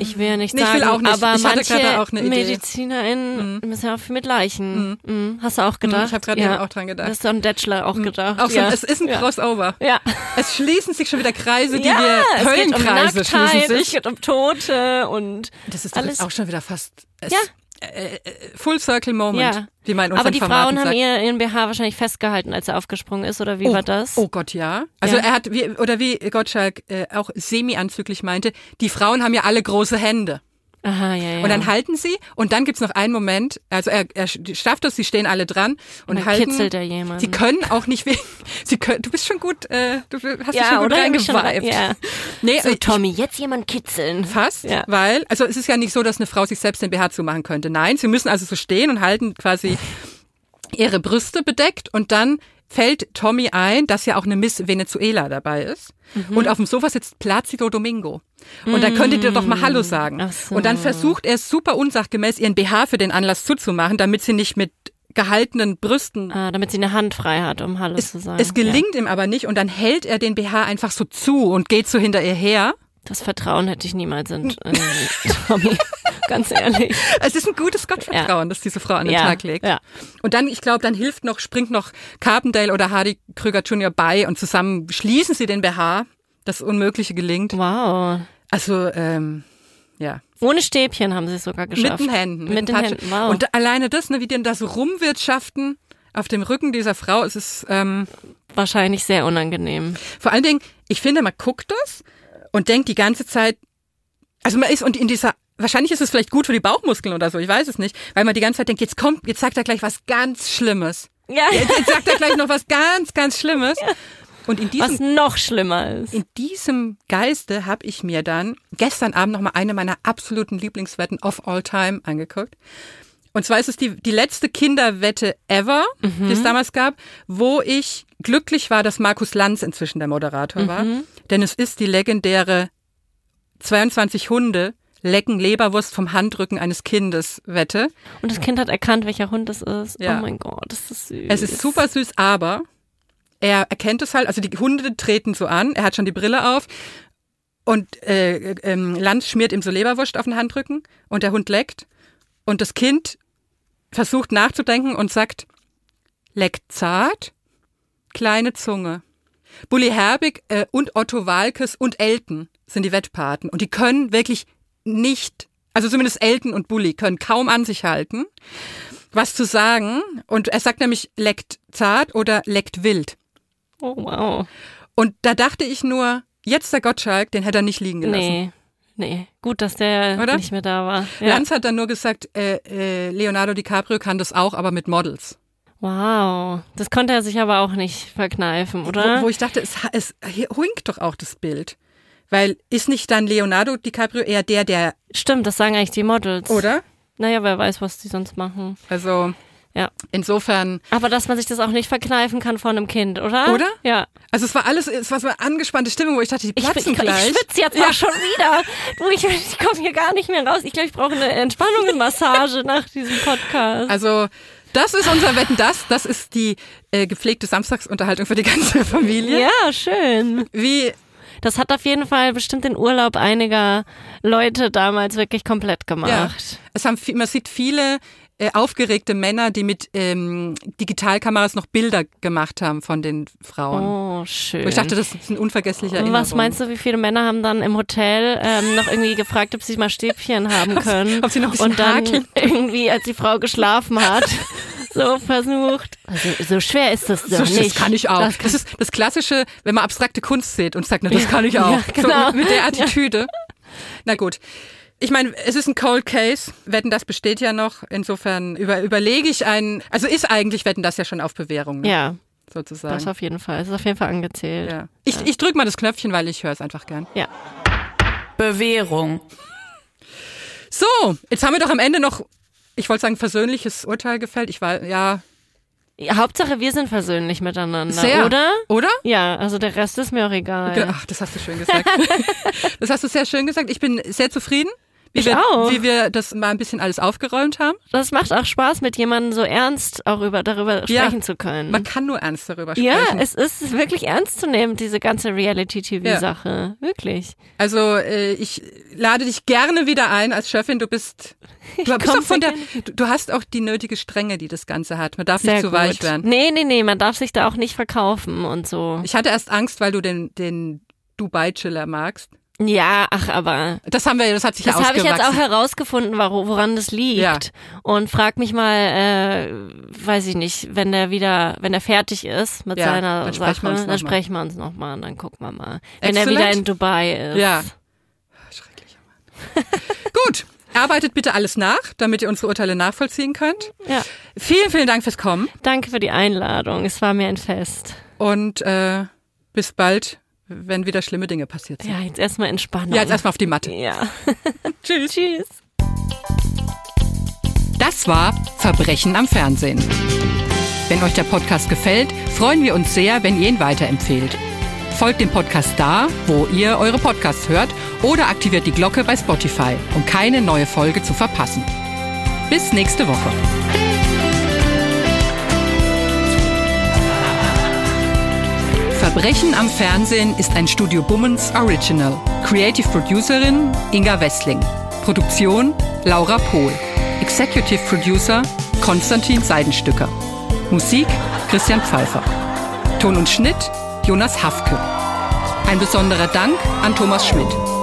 Ich will ja nicht Nee, sagen, auch nicht. aber Ich manche auch. MedizinerInnen müssen ja auch viel mit Leichen. Mhm. Hast du auch gedacht? ich habe gerade eben auch dran gedacht. Das ist so ein Bachelor auch gedacht. auch so, ja. es ist ein ja. Crossover. Ja. Es schließen sich schon wieder Kreise, die ja, wir, es um Höllenkreise Nacktheit, schließen es sich. geht um Tote und Das ist alles. auch schon wieder fast, es, Ja. Äh, Full Circle Moment, Ja. wie man in Aber die Formaten Frauen haben sagt. ihr, ihren BH wahrscheinlich festgehalten, als er aufgesprungen ist, oder wie oh, war das? Oh Gott, ja. Also Ja. er hat, wie, oder wie Gottschalk äh, auch semi-anzüglich meinte, die Frauen haben ja alle große Hände. Aha, ja, ja. Und dann halten sie und dann gibt's noch einen Moment, also er, er schafft es, sie stehen alle dran und, Und dann halten. kitzelt er jemanden. Sie können auch nicht wegen, sie können, du bist schon gut, äh, du hast dich Ja, schon gut reingeweibt. rein- ja. Nee, So, ich- Tommy, jetzt jemand kitzeln. Fast, Ja. weil, also es ist ja nicht so, dass eine Frau sich selbst den BH zumachen könnte. Nein, sie müssen also so stehen und halten quasi ihre Brüste bedeckt und dann fällt Tommy ein, dass ja auch eine Miss Venezuela dabei ist. Mhm. Und auf dem Sofa sitzt Placido Domingo. Und da könntet ihr doch mal Hallo sagen. Ach so. Und dann versucht er super unsachgemäß, ihren BH für den Anlass zuzumachen, damit sie nicht mit gehaltenen Brüsten Ah, damit sie eine Hand frei hat, um Hallo zu sagen. es gelingt ihm aber nicht und dann hält er den BH einfach so zu und geht so hinter ihr her. Das Vertrauen hätte ich niemals in, in Tommy. Ganz ehrlich. Es ist ein gutes Gottvertrauen, das diese Frau an den Ja, Tag legt. ja. Und dann, ich glaube, dann hilft noch, springt noch Carpendale oder Hardy Krüger Jr. bei und zusammen schließen sie den BH. Das Unmögliche gelingt. Wow. Also, ähm, ja. Ohne Stäbchen haben sie es sogar geschafft. Mit den Händen. Mit, den den Touch- Händen, wow. Und alleine das, ne, wie denn da so rumwirtschaften auf dem Rücken dieser Frau, es ist ähm, Wahrscheinlich sehr unangenehm. vor allen Dingen, ich finde, man guckt das und denkt die ganze Zeit, also man ist und in dieser Wahrscheinlich ist es vielleicht gut für die Bauchmuskeln oder so, ich weiß es nicht, weil man die ganze Zeit denkt, jetzt kommt, jetzt sagt er gleich was ganz Schlimmes. Ja. Jetzt, jetzt sagt er gleich noch was ganz, ganz Schlimmes. Und in Was diesem, noch schlimmer ist. in diesem Geiste habe ich mir dann gestern Abend nochmal eine meiner absoluten Lieblingswetten of all time angeguckt. Und zwar ist es die, die letzte Kinderwette ever, die es damals gab, wo ich glücklich war, dass Markus Lanz inzwischen der Moderator war. Denn es ist die legendäre 22 Hunde lecken Leberwurst vom Handrücken eines Kindes Wette. Und das Kind hat erkannt, welcher Hund es ist. Ja. Oh mein Gott, das ist süß. Es ist super süß, aber er erkennt es halt, also die Hunde treten so an, er hat schon die Brille auf und äh, ähm, Lanz schmiert ihm so Leberwurst auf den Handrücken und der Hund leckt und das Kind versucht nachzudenken und sagt, leckt zart, kleine Zunge. Bully Herbig äh, und Otto Walkes und Elton sind die Wettpaten und die können wirklich nicht, also zumindest Elton und Bully können kaum an sich halten, was zu sagen und er sagt nämlich leckt zart oder leckt wild. Oh wow. Und da dachte ich nur, jetzt der Gottschalk, den hätte er nicht liegen gelassen. Nee. Nee, gut, dass der Oder? nicht mehr da war. Ja. Lanz hat dann nur gesagt, äh, äh, Leonardo DiCaprio kann das auch, aber mit Models. Wow. Das konnte er sich aber auch nicht verkneifen, oder? Wo, wo ich dachte, es, es hinkt doch auch das Bild. Weil ist nicht dann Leonardo DiCaprio eher der, der, Stimmt, das sagen eigentlich die Models. oder? Naja, wer weiß, was die sonst machen. Also Ja. insofern, Aber dass man sich das auch nicht verkneifen kann vor einem Kind, oder? Oder? Ja. also es war alles, es war so eine angespannte Stimmung, wo ich dachte, die Ich, platzen ich, ich gleich. schwitze jetzt auch schon wieder. Du, ich, ich komme hier gar nicht mehr raus. Ich glaube, ich brauche eine Entspannungsmassage nach diesem Podcast. Also das ist unser Wetten, das, das ist die äh, gepflegte Samstagsunterhaltung für die ganze Familie. Ja, schön. Wie Das hat auf jeden Fall bestimmt den Urlaub einiger Leute damals wirklich komplett Ja. gemacht. Es haben, man sieht viele äh, aufgeregte Männer, die mit ähm, Digitalkameras noch Bilder gemacht haben von den Frauen. Oh, schön. Wo ich dachte, das ist ein unvergesslicher Erinnerung. Was meinst du, wie viele Männer haben dann im Hotel ähm, noch irgendwie gefragt, ob sie mal Stäbchen haben können? ob sie noch ein bisschen Und dann hakeln. irgendwie, als die Frau geschlafen hat, so versucht. Also, so schwer ist das doch So, nicht. das kann ich auch. Das Das, ist das Klassische, wenn man abstrakte Kunst sieht und sagt, na, das kann ich auch. ja, genau. so, mit der Attitüde. Na gut. Ich meine, es ist ein Cold Case. Wetten, das besteht ja noch. Insofern über, überlege ich einen. Also ist eigentlich Wetten, das ja schon auf Bewährung. Ne? Ja, Sozusagen. das auf jeden Fall. Es ist auf jeden Fall angezählt. ja. Ich, ich drücke mal das Knöpfchen, weil ich höre es einfach gern. Ja. Bewährung. So, jetzt haben wir doch am Ende noch, ich wollte sagen, versöhnliches Urteil gefällt. Ich war, ja, Ja, Hauptsache, wir sind versöhnlich miteinander, sehr. oder? Oder? Ja, also der Rest ist mir auch egal. Ach, das hast du schön gesagt. das hast du sehr schön gesagt. Ich bin sehr zufrieden, wie, Ich wir, auch. wie wir das mal ein bisschen alles aufgeräumt haben. Das macht auch Spaß, mit jemandem so ernst auch über, darüber Ja. sprechen zu können. Man kann nur ernst darüber sprechen. ja, es ist wirklich ernst zu nehmen, diese ganze Reality-TV-Sache. Wirklich. Also äh, ich lade dich gerne wieder ein als Chefin. Du bist, du bist auch von der, du hast auch die nötige Strenge, die das Ganze hat. Man darf Sehr nicht zu gut. weich werden. Nee, nee, nee, man darf sich da auch nicht verkaufen und so. Ich hatte erst Angst, weil du den, den Dubai-Chiller magst. Ja, ach, aber. Das haben wir, das hat sich Das habe ich jetzt auch herausgefunden, woran das liegt. Ja. Und frag mich mal, äh, weiß ich nicht, wenn der wieder, wenn er fertig ist mit Ja, seiner dann sprechen Sache, wir uns noch dann mal. sprechen wir uns nochmal und dann gucken wir mal. Wenn er Excellent. wieder in Dubai ist. Ja. Gut. Arbeitet bitte alles nach, damit ihr unsere Urteile nachvollziehen könnt. Ja. Vielen, vielen Dank fürs Kommen. Danke für die Einladung. Es war mir ein Fest. Und äh, bis bald, wenn wieder schlimme Dinge passiert sind. Ja, jetzt erstmal entspannen. Ja, jetzt erstmal auf die Matte. Ja. Tschüss. Tschüss. Das war Verbrechen am Fernsehen. Wenn euch der Podcast gefällt, freuen wir uns sehr, wenn ihr ihn weiterempfehlt. Folgt dem Podcast da, wo ihr eure Podcasts hört oder aktiviert die Glocke bei Spotify, um keine neue Folge zu verpassen. Bis nächste Woche. Verbrechen am Fernsehen ist ein Studio Bummens Original. Creative Producerin Inga Wessling. Produktion Laura Pohl. Executive Producer Konstantin Seidenstücker. Musik Christian Pfeiffer. Ton und Schnitt Jonas Hafke. Ein besonderer Dank an Thomas Schmidt.